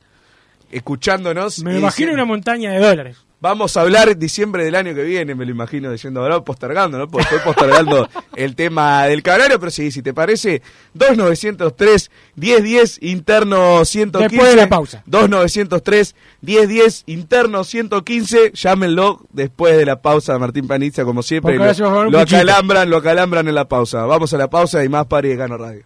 Speaker 5: escuchándonos.
Speaker 4: Me imagino
Speaker 5: diciendo,
Speaker 4: una montaña de dólares.
Speaker 5: Vamos a hablar en diciembre del año que viene, me lo imagino diciendo ahora, postergando, ¿no? Porque estoy postergando el tema del canario, pero sí, si te parece, 2903 1010 interno 115.
Speaker 4: Después de la pausa.
Speaker 5: 2903 1010 interno 115, llámenlo después de la pausa, Martín Panizza, como siempre. Lo, lo acalambran, lo acalambran en la pausa. Vamos a la pausa y más Pari de Gano Radio.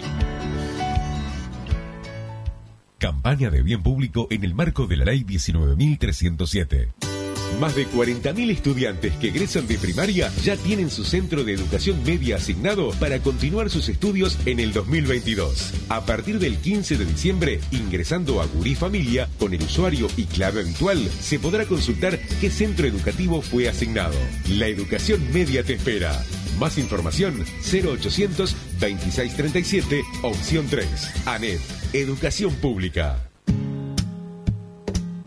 Speaker 9: Campaña de bien público en el marco de la Ley 19.307. Más de 40.000 estudiantes que egresan de primaria ya tienen su centro de educación media asignado para continuar sus estudios en el 2022. A partir del 15 de diciembre, ingresando a Gurí Familia con el usuario y clave habitual, se podrá consultar qué centro educativo fue asignado. La educación media te espera. Más información 0800 2637 opción 3. ANET, Educación Pública.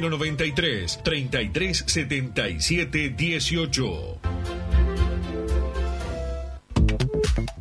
Speaker 6: 093 3377 18.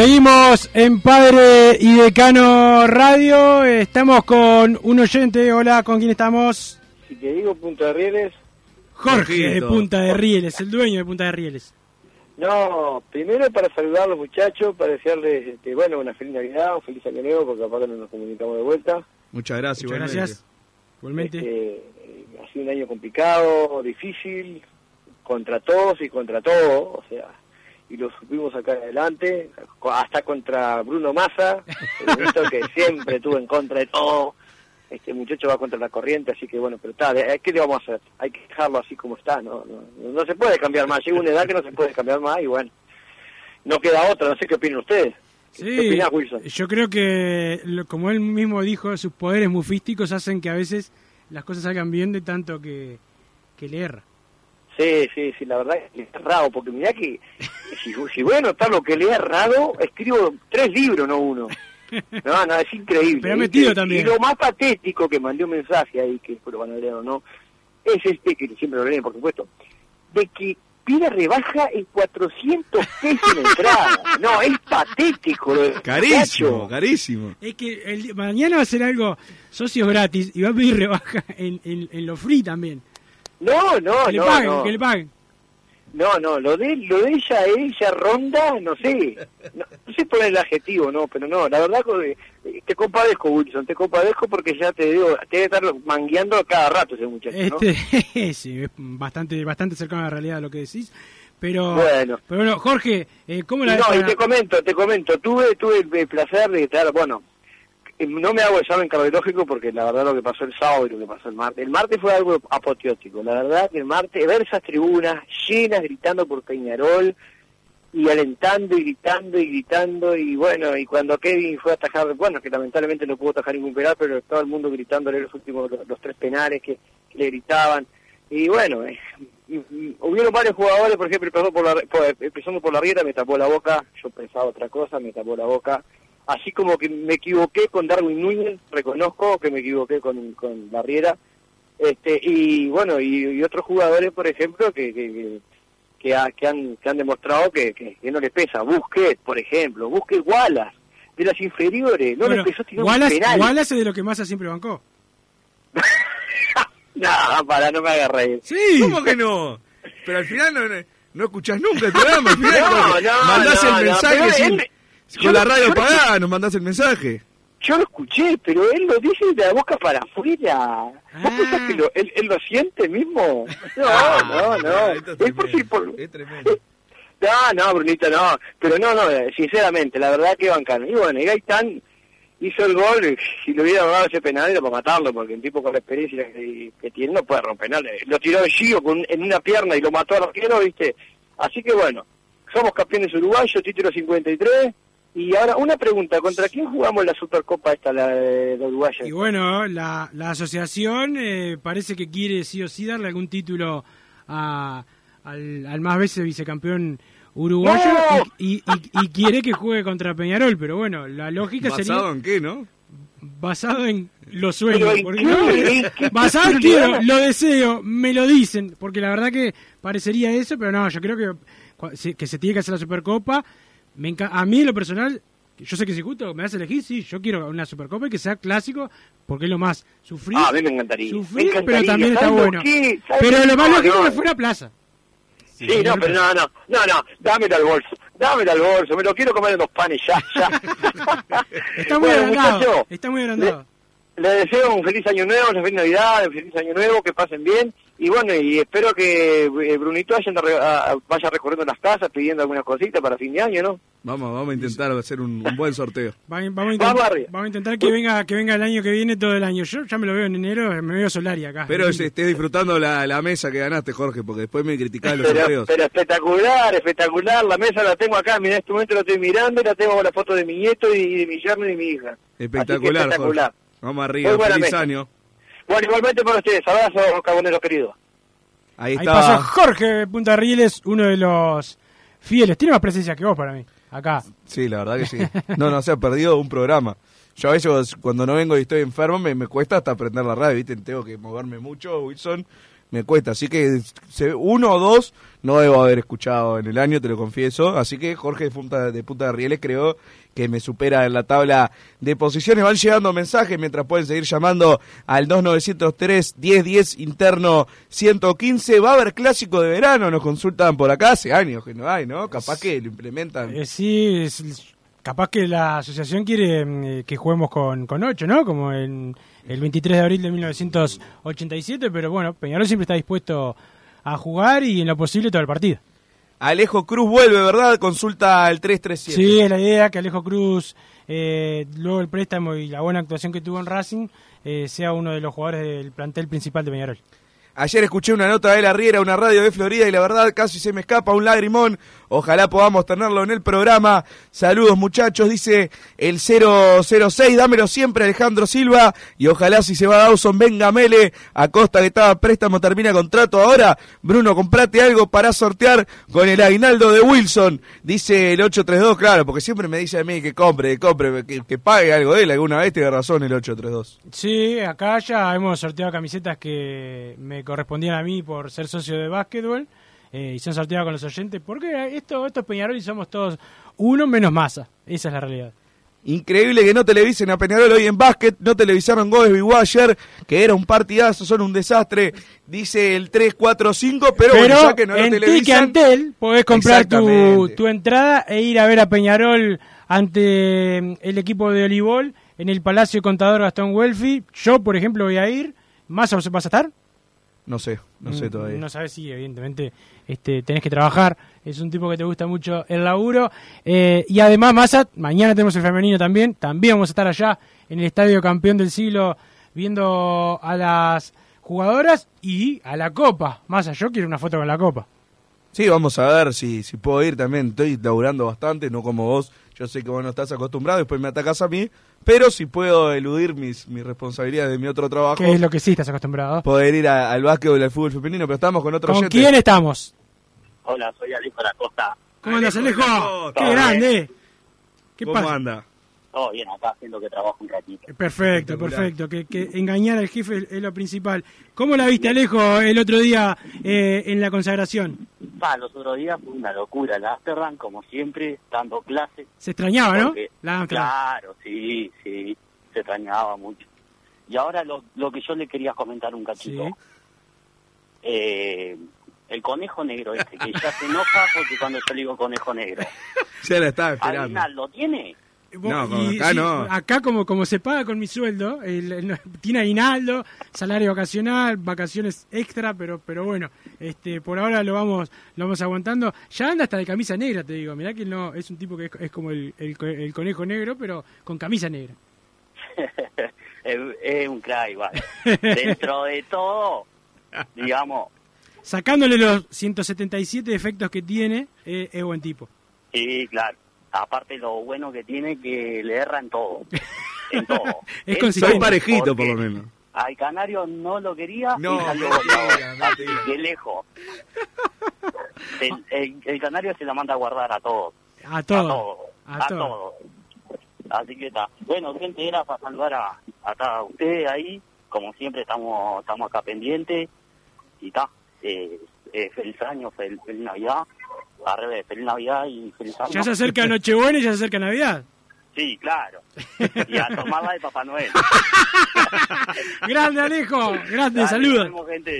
Speaker 4: Seguimos en Padre y Decano Radio. Estamos con un oyente. Hola, ¿con quién estamos?
Speaker 10: Si te digo Punta de Rieles.
Speaker 4: Jorge de Punta de Rieles, el dueño de Punta de Rieles.
Speaker 10: No, primero para saludar a los muchachos, para desearles, este, bueno, una feliz Navidad, un feliz año nuevo, porque aparte no nos comunicamos de vuelta.
Speaker 5: Muchas gracias,
Speaker 4: Muchas
Speaker 5: igualmente.
Speaker 4: gracias. Igualmente.
Speaker 10: Este, ha sido un año complicado, difícil, contra todos y contra todo, o sea, y lo supimos sacar adelante, hasta contra Bruno Massa, el que siempre estuvo en contra de todo. Este muchacho va contra la corriente, así que bueno, pero está, de- ¿qué le vamos a hacer? Hay que dejarlo así como está, no, no, no se puede cambiar más, llega una edad que no se puede cambiar más y bueno, no queda otra, no sé qué opinan ustedes. ¿Qué
Speaker 4: Sí,
Speaker 10: opinás, Wilson?
Speaker 4: yo creo que, lo- como él mismo dijo, sus poderes mufísticos hacen que a veces las cosas salgan bien de tanto que, que le erra.
Speaker 10: Sí, sí, sí, la verdad es que errado, porque mirá que si, si voy a anotar lo que le he errado, escribo tres libros, no uno. No, no, es increíble.
Speaker 4: Pero metido también.
Speaker 10: Y lo más patético que mandé un mensaje ahí, que después lo van a leer o no, es este, que siempre lo leen, por supuesto, de que pide rebaja en 400 pesos en entrada. No, es patético lo del
Speaker 5: Carísimo,
Speaker 10: muchacho.
Speaker 5: carísimo.
Speaker 4: Es que el, mañana va a ser algo socios gratis y va a pedir rebaja en, en, en lo free también.
Speaker 10: No, no,
Speaker 4: que le
Speaker 10: no,
Speaker 4: paguen,
Speaker 10: no.
Speaker 4: que le paguen.
Speaker 10: No, no, lo de, lo de ella, ella ronda, no sé, no, no sé poner el adjetivo, no, pero no, la verdad que eh, te compadezco, Wilson, te compadezco porque ya te digo, te debe estar mangueando cada rato ese muchacho, ¿no?
Speaker 4: Este, sí, es bastante, bastante cercano a la realidad lo que decís. Pero
Speaker 10: Bueno.
Speaker 4: pero bueno, Jorge, eh, ¿cómo la
Speaker 10: no, y te comento, te comento, tuve, tuve el placer de estar, bueno, no me hago examen cardiológico porque la verdad lo que pasó el sábado y lo que pasó el martes, el martes fue algo apoteótico, la verdad que el martes, ver esas tribunas llenas gritando por Peñarol y alentando y gritando y gritando y bueno, y cuando Kevin fue a atajar, bueno, que lamentablemente no pudo atajar ningún penal, pero todo el mundo gritándole los últimos, los, tres penales que, le gritaban, y bueno, eh, hubieron varios jugadores, por ejemplo, empezó por la, por- empezando por la rieta, me tapó la boca, yo pensaba otra cosa, me tapó la boca, así como que me equivoqué con Darwin Núñez, reconozco que me equivoqué con, con la riera, este, y bueno, y, y otros jugadores, por ejemplo, que, que, que, que ha- que han, que han demostrado que, que, que no les pesa, Busquets, por ejemplo, Busquets Wallace, de las inferiores, no
Speaker 4: Bueno,
Speaker 10: le empezó a tirar un
Speaker 4: Wallace,
Speaker 10: penal.
Speaker 4: Wallace es de lo que Massa siempre bancó.
Speaker 10: No, para, no me hagas reír.
Speaker 4: Sí.
Speaker 5: ¿Cómo que no? Pero al final no, no, escuchás nunca el programa. Al final
Speaker 10: No,
Speaker 5: como que
Speaker 10: no,
Speaker 5: mandás
Speaker 10: no,
Speaker 5: el mensaje sin-
Speaker 10: él- yo
Speaker 5: con la
Speaker 10: lo-
Speaker 5: radio
Speaker 10: yo lo-
Speaker 5: apagada, nos mandás el mensaje.
Speaker 10: Yo lo escuché, pero él lo dice de la boca para afuera. ¿Vos pensás que lo- él, él lo siente mismo? No, no, no. Es porque por... No, no, Brunito, no. Pero no, no, sinceramente, la verdad que bancan. Y bueno, y Gaitán hizo el gol, si le hubiera dado ese penal era para matarlo, porque un tipo con la experiencia que, que tiene no puede romper penales. Lo tiró de Gio con, en una pierna y lo mató al arquero, ¿viste? Así que bueno, somos campeones uruguayos, título 53. Y ahora, una pregunta, ¿contra quién jugamos la Supercopa esta, la de la uruguaya?
Speaker 4: Y bueno, la, la asociación eh, parece que quiere sí o sí darle algún título a, al, al más veces vicecampeón uruguayo y, y- y- y quiere que juegue contra Peñarol, pero bueno, la lógica
Speaker 5: ¿Basado
Speaker 4: sería
Speaker 5: en qué, no?
Speaker 4: basado en los
Speaker 10: Pero
Speaker 4: sueños.
Speaker 10: ¿en
Speaker 4: porque
Speaker 10: qué?
Speaker 4: no,
Speaker 10: ¿En qué?
Speaker 4: basado,
Speaker 10: ¿Qué
Speaker 4: quiero,
Speaker 10: programa?
Speaker 4: lo deseo, me lo dicen, porque la verdad que parecería eso, pero no, yo creo que, que se tiene que hacer la Supercopa. Me a mí, en lo personal, yo sé que si justo me hace elegir, sí, yo quiero una Supercopa y que sea clásico, porque es lo más sufrir.
Speaker 10: Ah, a mí me encantaría.
Speaker 4: Sufrir,
Speaker 10: me encantaría.
Speaker 4: pero también está
Speaker 10: ¿Sabes lo
Speaker 4: bueno.
Speaker 10: ¿Sabes
Speaker 4: Pero lo lógico
Speaker 10: no.
Speaker 4: que fuera plaza.
Speaker 10: Sí, no, pero no, no, no, no, dámelo al bolso, dámelo al bolso, me lo quiero comer en dos panes ya, ya.
Speaker 4: Está muy
Speaker 10: Bueno,
Speaker 4: agrandado.
Speaker 10: muchacho,
Speaker 4: Está muy agrandado.
Speaker 10: Le deseo un feliz año nuevo, una feliz Navidad, un feliz año nuevo, que pasen bien. Y bueno, y espero que eh, Brunito vaya, recorriendo las casas pidiendo algunas cositas para fin de año, ¿no?
Speaker 5: Vamos, vamos a intentar hacer un, un buen sorteo.
Speaker 4: Va- Vamos a, intentar,
Speaker 10: Vamos arriba.
Speaker 4: vamos a intentar que venga que venga el año que viene todo el año. Yo ya me lo veo en enero, me veo Solari acá.
Speaker 5: Pero si estés disfrutando la, la mesa que ganaste, Jorge, porque después me criticás los
Speaker 10: Pero,
Speaker 5: sorteos.
Speaker 10: pero espectacular, espectacular. La mesa la tengo acá, mira, en este momento la estoy mirando y la tengo con la foto de mi nieto y de mi yerno y de mi hija.
Speaker 5: Espectacular. Jorge. Vamos arriba, feliz
Speaker 10: mesa.
Speaker 5: año.
Speaker 10: Bueno, igualmente para ustedes, abrazos, caboneros queridos.
Speaker 5: Ahí
Speaker 4: Ahí
Speaker 5: está.
Speaker 4: pasó Jorge Punta Rieles, uno de los fieles. Tiene más presencia que vos para mí, acá.
Speaker 5: Sí, la verdad que sí. No, no, se ha perdido un programa. Yo a veces cuando no vengo y estoy enfermo me, me cuesta hasta aprender la radio, ¿viste? Tengo que moverme mucho, Wilson, me cuesta. Así que uno o dos no debo haber escuchado en el año, te lo confieso. Así que Jorge de Punta de, Punta de Rieles creo que me supera en la tabla de posiciones. Van llegando mensajes mientras pueden seguir llamando al 2903 1010 interno 115. Va a haber clásico de verano, nos consultan por acá. Hace años que no hay, ¿no? Capaz que lo implementan.
Speaker 4: Eh, sí, capaz que la asociación quiere mm, eh, que juguemos con, con 8, ¿no? Como en el 23 de abril de 1987, pero bueno, Peñarol siempre está dispuesto a jugar y en lo posible todo el partido.
Speaker 5: Alejo Cruz vuelve, ¿verdad? Consulta al 337.
Speaker 4: Sí, es la idea que Alejo Cruz, eh, luego el préstamo y la buena actuación que tuvo en Racing, eh, sea uno de los jugadores del plantel principal de Peñarol.
Speaker 5: Ayer escuché una nota de la Riera, una radio de Florida, y la verdad casi se me escapa un lagrimón. Ojalá podamos tenerlo en el programa. Saludos muchachos, dice el 006, dámelo siempre Alejandro Silva. Y ojalá si se va Dawson, venga Mele. Acosta que estaba préstamo, termina contrato ahora. Bruno, comprate algo para sortear con el aguinaldo de Wilson. Dice el 832, claro, porque siempre me dice a mí que compre, que compre, que, que pague algo de él. Alguna vez tiene razón el 832.
Speaker 4: Sí, acá ya hemos sorteado camisetas que me correspondían a mí por ser socio de básquetbol eh, y se han sorteado con los oyentes. Porque esto, esto es Peñarol y somos todos uno menos masa. Esa es la realidad.
Speaker 5: Increíble que no televisen a Peñarol hoy en básquet, no televisaron Goes Big ayer, que era un partidazo, son un desastre, dice el 3-4-5, pero,
Speaker 4: Pero
Speaker 5: bueno, ya que no lo
Speaker 4: en
Speaker 5: televisan...
Speaker 4: Antel podés comprar tu, tu entrada e ir a ver a Peñarol ante mm, el equipo de Olivol en el Palacio Contador Gastón Welfi. Yo, por ejemplo, voy a ir. ¿Más vas a estar?
Speaker 5: No sé, no sé
Speaker 4: Mm,
Speaker 5: todavía.
Speaker 4: No sabes si, evidentemente, este, tenés que trabajar. Es un tipo que te gusta mucho el laburo. Eh, y además, Massa, mañana tenemos el femenino también. También vamos a estar allá en el Estadio Campeón del Siglo viendo a las jugadoras y a la Copa. Massa, yo quiero una foto con la Copa.
Speaker 5: Sí, vamos a ver si, si puedo ir también, estoy laburando bastante, no como vos, yo sé que vos no estás acostumbrado, después me atacás a mí, pero si puedo eludir mis, mis responsabilidades de mi otro trabajo,
Speaker 4: Que es lo que sí estás acostumbrado.
Speaker 5: poder ir a- al básquetbol y al fútbol femenino, pero estamos con otro
Speaker 4: ¿Con
Speaker 5: oyente.
Speaker 4: quién estamos?
Speaker 11: Hola, soy Alejo la Costa.
Speaker 4: ¿Cómo andas, Alejo? ¡Qué grande! ¿Qué
Speaker 5: ¿Cómo
Speaker 4: pasa?
Speaker 5: anda?
Speaker 11: Todo bien, acá haciendo que trabajo un ratito.
Speaker 4: Perfecto, perfecto. Que, que engañar al jefe es lo principal. ¿Cómo la viste, Alejo, el otro día eh, en la consagración?
Speaker 11: Los otros días fue una locura la Afterrun, como siempre, dando clases.
Speaker 4: Se extrañaba, ¿no? La Amsterdam.
Speaker 11: claro, sí, sí, se extrañaba mucho. Y ahora lo, lo que yo le quería comentar un cachito.
Speaker 4: Sí.
Speaker 11: Eh, el conejo negro este, que ya se enoja porque cuando yo le digo conejo negro.
Speaker 5: Ya la estaba esperando.
Speaker 11: ¿Aguinaldo tiene?
Speaker 5: No, como
Speaker 4: Y
Speaker 5: acá
Speaker 4: sí,
Speaker 5: no.
Speaker 4: acá como, como se paga con mi sueldo, el- tiene aguinaldo, salario vacacional, vacaciones extra, pero pero bueno, este por ahora lo vamos lo vamos aguantando. Ya anda hasta de camisa negra, te digo. Mirá que no es un tipo que es, es como el, el, co- el conejo negro, pero con camisa negra.
Speaker 11: es, es un crack igual. Dentro de todo, digamos,
Speaker 4: Sacándole los 177 defectos que tiene, eh, es buen tipo.
Speaker 11: Sí, claro. Aparte lo bueno que tiene que le erra en todo. En todo.
Speaker 4: Es consistente.
Speaker 5: Soy parejito por lo menos.
Speaker 11: Al canario no lo quería
Speaker 5: No,
Speaker 11: y salió
Speaker 5: mentira, mentira.
Speaker 11: que lejos. El, el- el canario se la manda a guardar a todos.
Speaker 4: A todo.
Speaker 11: A todos.
Speaker 4: A
Speaker 11: A,
Speaker 4: todo.
Speaker 11: todos. Así que está. Bueno, gente, era para saludar a, acá usted ahí, como siempre estamos estamos acá pendientes y está. Eh, eh, feliz año, feliz, feliz Navidad, al revés, feliz Navidad y feliz año.
Speaker 4: Ya se acerca Nochebuena y ya se acerca Navidad.
Speaker 11: Sí, claro. Y a tomarla de Papá Noel.
Speaker 4: Grande Alejo, grande, saludos.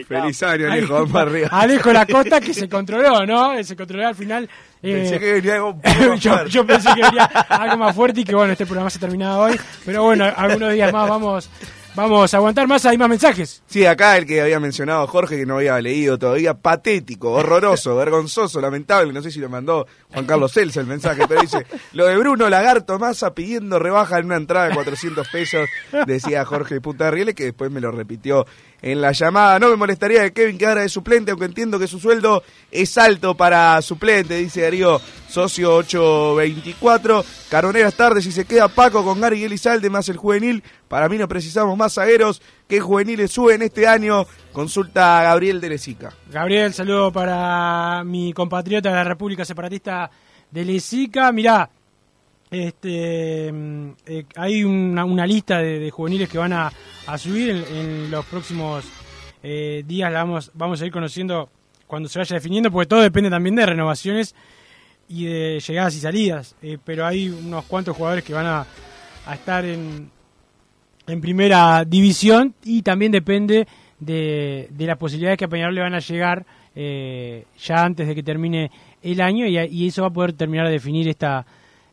Speaker 5: Feliz año, Alejo, vamos para arriba.
Speaker 4: Alejo la costa que se controló, ¿no? Se controló al final. eh,
Speaker 5: Pensé que venía algo más
Speaker 4: yo pensé que venía algo más fuerte y que bueno, este programa se terminaba hoy. Pero bueno, algunos días más vamos, vamos a aguantar más, hay más mensajes.
Speaker 5: Sí, acá el que había mencionado Jorge, que no había leído todavía, patético, horroroso, vergonzoso, lamentable, no sé si lo mandó Juan Carlos Celsa el mensaje, pero dice, lo de Bruno Lagarto Massa pidiendo rebaja en una entrada de 400 pesos, decía Jorge Punta Rieles, que después me lo repitió en la llamada. No me molestaría que Kevin quedara de suplente, aunque entiendo que su sueldo es alto para suplente, dice Darío Socio 824. Caroneras tardes, si se queda Paco con Gary Elizalde más el juvenil, para mí no precisamos más zagueros. ¿Qué juveniles suben este año? Consulta a Gabriel de Lezica.
Speaker 4: Gabriel, saludo para mi compatriota de la República Separatista de Lezica. Mirá, este, mm, eh, hay una, lista de, juveniles que van a, subir en, en los próximos eh, días. La vamos, vamos a ir conociendo cuando se vaya definiendo, porque todo depende también de renovaciones y de llegadas y salidas. Eh, pero hay unos cuantos jugadores que van a, a estar en, en primera división y también depende de, de las posibilidades que a Peñarol le van a llegar eh, ya antes de que termine el año y, eso va a poder terminar de definir esta,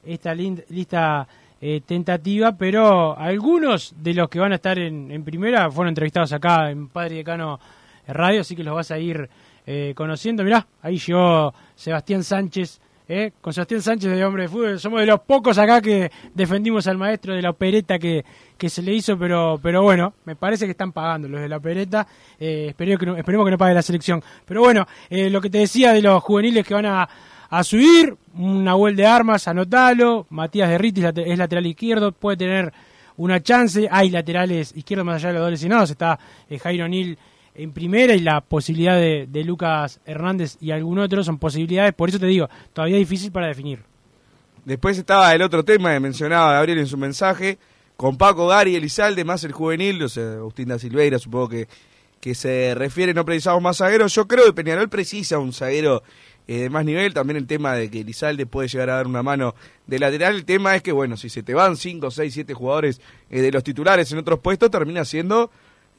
Speaker 4: esta lista eh, tentativa, pero algunos de los que van a estar en, en primera fueron entrevistados acá en Padre Decano Radio, así que los vas a ir eh, conociendo. Mirá, ahí llegó Sebastián Sánchez. ¿Eh? Con Sebastián Sánchez de Hombre de Fútbol, somos de los pocos acá que defendimos al maestro de la opereta que, que se le hizo, pero, pero bueno, me parece que están pagando los de la opereta. Eh, espero que no- esperemos que no pague la selección. Pero bueno, eh, lo que te decía de los juveniles que van a, a subir, un Nahuel de Armas, anotalo, Matías de Ritis es lateral izquierdo, puede tener una chance, hay laterales izquierdos más allá de los dobles lesionados, está eh, Jairo Nil en primera y la posibilidad de, Lucas Hernández y algún otro son posibilidades, por eso te digo, todavía es difícil para definir.
Speaker 5: Después estaba el otro tema que mencionaba Gabriel en su mensaje, con Paco Gary, Elizalde, más el juvenil, o sea, Agustín da Silveira, supongo que, que se refiere, no precisamos más zagueros. Yo creo que Peñarol precisa un zaguero eh, de más nivel, también el tema de que Elizalde puede llegar a dar una mano de lateral, el tema es que, bueno, si se te van 5, 6, 7 jugadores eh, de los titulares en otros puestos, termina siendo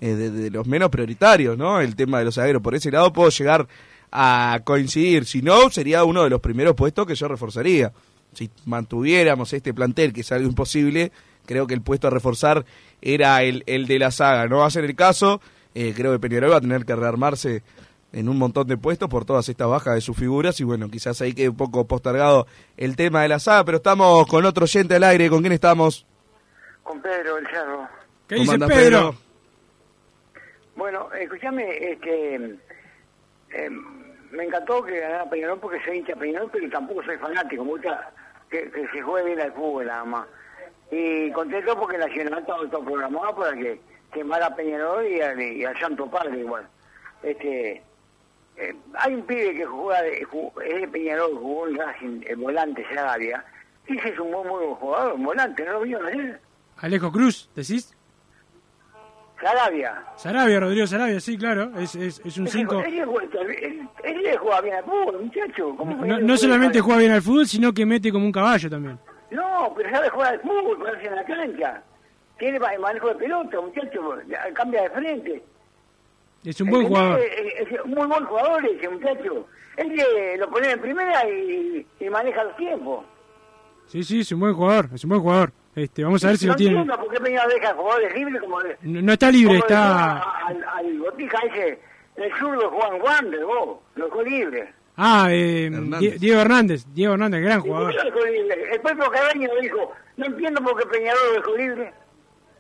Speaker 5: eh, de, de los menos prioritarios, ¿no? El tema de los zagueros, por ese lado puedo llegar a coincidir, si no, sería uno de los primeros puestos que yo reforzaría si mantuviéramos este plantel, que es algo imposible, creo que el puesto a reforzar era el, el de la saga. No va a ser el caso, eh, creo que Peñarol va a tener que rearmarse en un montón de puestos por todas estas bajas de sus figuras y bueno, quizás ahí quede un poco postergado el tema de la saga, pero estamos con otro oyente al aire, ¿con quién estamos?
Speaker 12: Con Pedro, el cerro.
Speaker 4: ¿Qué
Speaker 5: ¿Cómo
Speaker 4: dice Pedro?
Speaker 12: Bueno, escúchame, este, eh, me encantó que ganara Peñarol porque soy hincha Peñarol, pero tampoco soy fanático, me que, se juegue bien al fútbol nada más. Y contento porque Nacional estaba todo programado para que quemara a Peñarol y al, y Santo Padre, igual. Este, eh, hay un pibe que juega de, es de Peñarol, jugó en Racing, el volante Sarabia. Ese es un muy buen jugador, un volante, ¿no lo vio ayer?
Speaker 4: Alejo Cruz, ¿decís?
Speaker 12: Sarabia.
Speaker 4: Sarabia, Rodrigo Sarabia, sí, claro, es, es, es un
Speaker 12: Ese-
Speaker 4: 5.
Speaker 12: Ese, juega- él- él juega bien al fútbol, muchacho. ¿Cómo que
Speaker 4: No, no solamente
Speaker 12: juega-
Speaker 4: bien al fútbol, sino que mete como un caballo también.
Speaker 12: No, pero sabe jugar al fútbol, ponerse en la cancha. Tiene ma- manejo de pelota, muchacho, cambia de frente.
Speaker 4: Es un buen jugador.
Speaker 12: Es, es un muy buen jugador ese muchacho. Es que lo pone en primera y, y maneja los tiempos.
Speaker 4: Sí, sí, es un buen jugador, es un buen jugador. Este, vamos a ver si
Speaker 12: no
Speaker 4: lo tiene.
Speaker 12: entiendo por qué Peñarol deja jugadores libres como... de-
Speaker 4: No, no está libre,
Speaker 12: como
Speaker 4: está.
Speaker 12: Al, al botija ese, el zurdo Juan Wander, vos, lo dejó libre.
Speaker 4: Ah, eh, Die- Diego Hernández, Diego Hernández, gran
Speaker 12: ¿Y por
Speaker 4: jugador.
Speaker 12: El propio Carreño dijo, no entiendo por qué Peñarol lo dejó libre.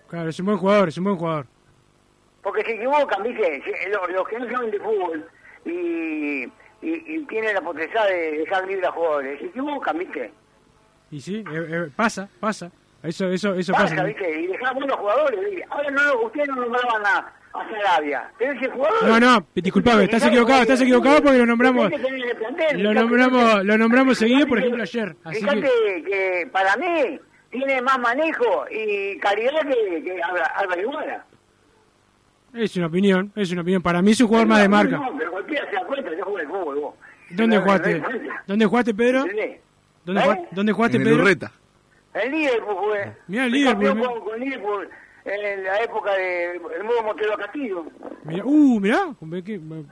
Speaker 4: Claro, es un buen jugador, es un buen jugador.
Speaker 12: Porque se equivocan, ¿viste? Se- Los, los que no saben de fútbol y, y, y tienen la potestad de dejar libre a jugadores, se equivocan, ¿viste?
Speaker 4: Y sí, eh, eh, pasa, pasa. Eso, eso, eso
Speaker 12: Pasa,
Speaker 4: pasa.
Speaker 12: ¿viste? Y dejar buenos jugadores. ¿viste? Ahora no, ustedes no nombraban a, a Sarabia, pero ese jugador...
Speaker 4: No, no, disculpame, estás equivocado, estás equivocado porque lo nombramos, lo nombramos, lo nombramos seguido, por ejemplo, ayer. Así
Speaker 12: Fíjate
Speaker 4: que,
Speaker 12: que... para mí tiene más manejo y calidad que, que Álvaro Iguana.
Speaker 4: Es una opinión, es una opinión. Para mí es un jugador más de marca.
Speaker 12: No, pero cualquiera se da cuenta, yo juego el fútbol, vos.
Speaker 4: ¿Dónde jugaste? ¿Dónde jugaste, Pedro? ¿Dónde,
Speaker 12: ¿Eh?
Speaker 4: ¿dónde jugaste,
Speaker 5: En el
Speaker 4: Pedro?
Speaker 5: Urreta.
Speaker 12: El Liverpool jugué.
Speaker 4: Mirá el
Speaker 12: Fui
Speaker 4: Liverpool.
Speaker 12: Con, con Liverpool en la época de el nuevo Montero Castillo.
Speaker 4: Mirá, uh, mirá.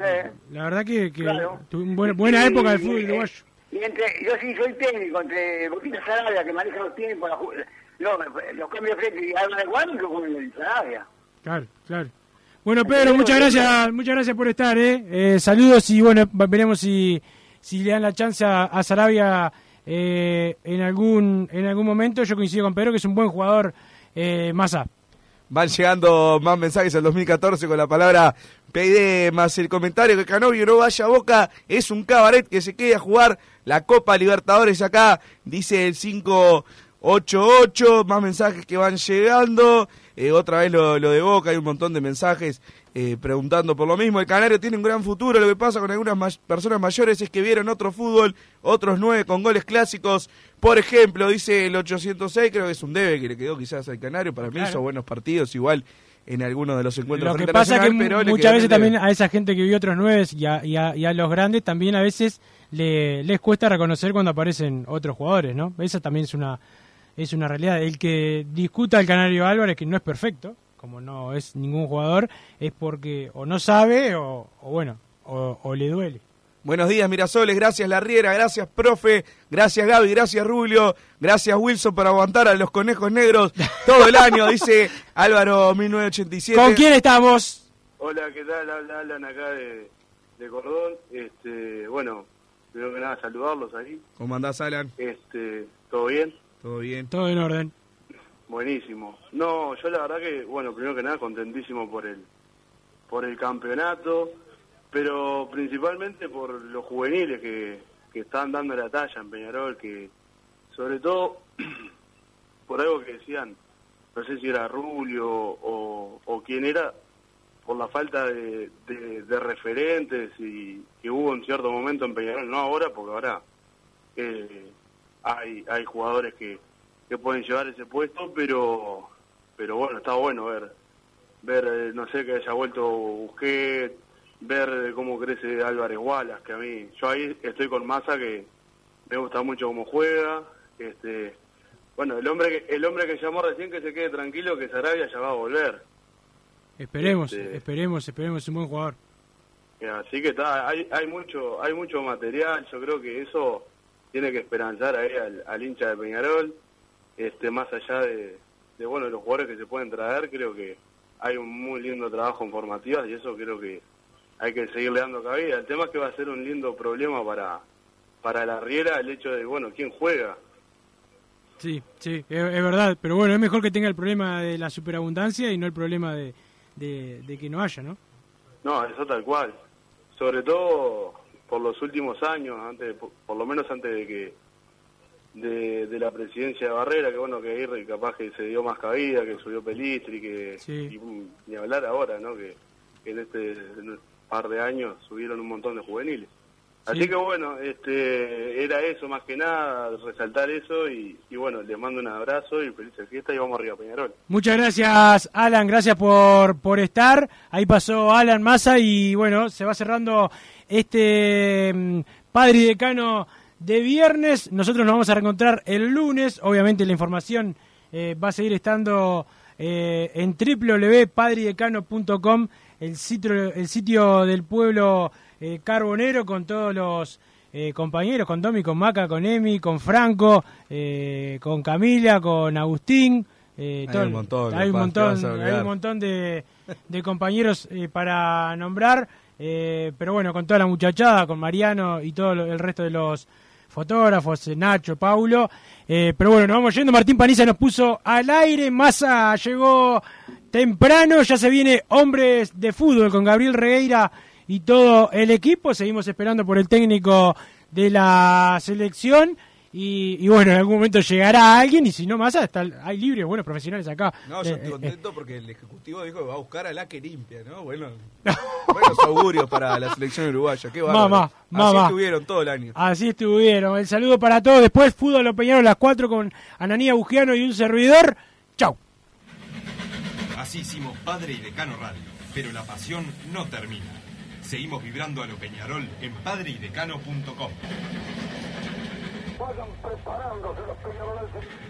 Speaker 12: Eh.
Speaker 4: La verdad que, que
Speaker 12: Claro.
Speaker 4: tuve una buena, buena
Speaker 12: Y-
Speaker 4: época del fútbol
Speaker 12: y-
Speaker 4: uruguayo.
Speaker 12: Y entre, yo sí soy técnico, entre Boquita Sarabia, que maneja los tiempos, no, los cambios de frente, y Álvaro Iguana, que con el Sarabia.
Speaker 4: Claro, claro. Bueno, Pedro, muchas gracias, muchas gracias por estar, ¿eh? Eh, saludos y bueno, veremos si, si le dan la chance a, a Sarabia eh, en algún en algún momento. Yo coincido con Pedro que es un buen jugador, eh, Massa.
Speaker 5: Van llegando más mensajes al 2014 con la palabra PD más el comentario que Canovio no vaya a Boca. Es un cabaret que se quede a jugar la Copa Libertadores acá, dice el 588. Más mensajes que van llegando. Eh, otra vez lo, lo de Boca, hay un montón de mensajes eh, preguntando por lo mismo. El Canario tiene un gran futuro. Lo que pasa con algunas ma- personas mayores es que vieron otro fútbol, otros nueve con goles clásicos. Por ejemplo, dice el 806, creo que es un debe que le quedó quizás al Canario. Para mí
Speaker 4: Claro.
Speaker 5: hizo buenos partidos, igual en algunos de los encuentros
Speaker 4: Lo que pasa es que
Speaker 5: pero
Speaker 4: muchas veces también a esa gente que vio otros nueve y a, y a- y a los grandes también a veces le, les cuesta reconocer cuando aparecen otros jugadores, ¿no? Esa también es una es una realidad. El que discuta al Canario Álvarez, que no es perfecto, como no es ningún jugador, es porque o no sabe o, o bueno, o, o le duele.
Speaker 5: Buenos días, Mirasoles. Gracias, Larriera. Gracias, profe. Gracias, Gaby. Gracias, Rubio. Gracias, Wilson, por aguantar a los conejos negros todo el año, dice Álvaro 1987.
Speaker 4: ¿Con quién estamos?
Speaker 1: Hola, ¿qué tal? Habla Alan acá de, de Cordón. Este, bueno, primero que nada saludarlos ahí.
Speaker 5: ¿Cómo andás, Alan?
Speaker 1: Este, ¿todo bien?
Speaker 5: Todo bien.
Speaker 4: Todo en orden.
Speaker 1: Buenísimo. No, yo la verdad que, bueno, primero que nada contentísimo por el por el campeonato, pero principalmente por los juveniles que, que están dando la talla en Peñarol, que sobre todo por algo que decían, no sé si era Rulio o, quién era, por la falta de, de- de referentes y que hubo en cierto momento en Peñarol, no ahora, porque ahora eh, hay, hay jugadores que, que pueden llevar ese puesto, pero pero bueno, está bueno ver, ver eh, no sé, que haya vuelto Busquets, ver eh, cómo crece Álvarez Wallace, que a mí, yo ahí estoy con Massa que me gusta mucho cómo juega, este bueno, el hombre que, el hombre que llamó recién que se quede tranquilo que Sarabia ya va a volver.
Speaker 4: Esperemos,
Speaker 1: Este-
Speaker 4: esperemos, esperemos, es un buen jugador.
Speaker 1: Eh, Así que está, hay, hay mucho, hay mucho material, yo creo que eso tiene que esperanzar ahí al, al hincha de Peñarol, este, más allá de, de bueno los jugadores que se pueden traer, creo que hay un muy lindo trabajo en formativas y eso creo que hay que seguirle dando cabida. El tema es que va a ser un lindo problema para, para la Riera el hecho de, bueno, quién juega.
Speaker 4: Sí, sí, es, es verdad, pero bueno, es mejor que tenga el problema de la superabundancia y no el problema de, de, de que no haya, ¿no?
Speaker 1: No, eso tal cual. Sobre todo por los últimos años, antes, por lo menos antes de que de, de la presidencia de Barrera, que bueno, que ahí capaz que se dio más cabida, que subió Pelistri, que y, mm, ni hablar ahora, ¿no? Que, que en este en par de años subieron un montón de juveniles. Así
Speaker 4: Sí.
Speaker 1: que bueno, este era eso más que nada, resaltar eso y, y bueno, les mando un abrazo y feliz fiesta y vamos arriba a Peñarol.
Speaker 4: Muchas gracias, Alan, gracias por, por estar. Ahí pasó Alan Massa y bueno, se va cerrando este mm, padre y decano de viernes. Nosotros nos vamos a reencontrar el lunes. Obviamente la información eh, va a seguir estando eh, en www.padridecano.com, el sitio, el sitio del pueblo eh, carbonero con todos los eh, compañeros, con Domi, con Maca, con Emi, con Franco, eh, con Camila, con Agustín. eh,
Speaker 5: Hay
Speaker 4: todo-
Speaker 5: un montón,
Speaker 4: hay un montón, hay un montón de, de compañeros para nombrar, eh, pero bueno, con toda la muchachada, con Mariano y todo lo- el resto de los fotógrafos, eh, Nacho, Paulo. eh, pero bueno, nos vamos yendo. Martín Paniza nos puso al aire. Massa llegó temprano. Ya se viene Hombres de Fútbol con Gabriel Regueira y todo el equipo. Seguimos esperando por el técnico de la selección. Y, y bueno, en algún momento llegará alguien y si no más, está, hay libres, buenos profesionales acá.
Speaker 5: No, yo
Speaker 4: Eh,
Speaker 5: estoy
Speaker 4: eh,
Speaker 5: contento porque el Ejecutivo dijo que va a buscar a la que limpia, ¿no? Bueno, buenos augurios para la selección uruguaya. Qué bárbaro.
Speaker 4: Mamá,
Speaker 5: Así
Speaker 4: mamá.
Speaker 5: estuvieron todo el año.
Speaker 4: Así estuvieron. El saludo para todos. Después fútbol lo Peñaron las 4 con Ananía Bugiano y un servidor. Chau.
Speaker 13: Así hicimos Padre y Decano Radio, pero la pasión no termina. Seguimos vibrando a lo Peñarol en padreidecano.com.
Speaker 2: Vayan preparándose los peñarolenses.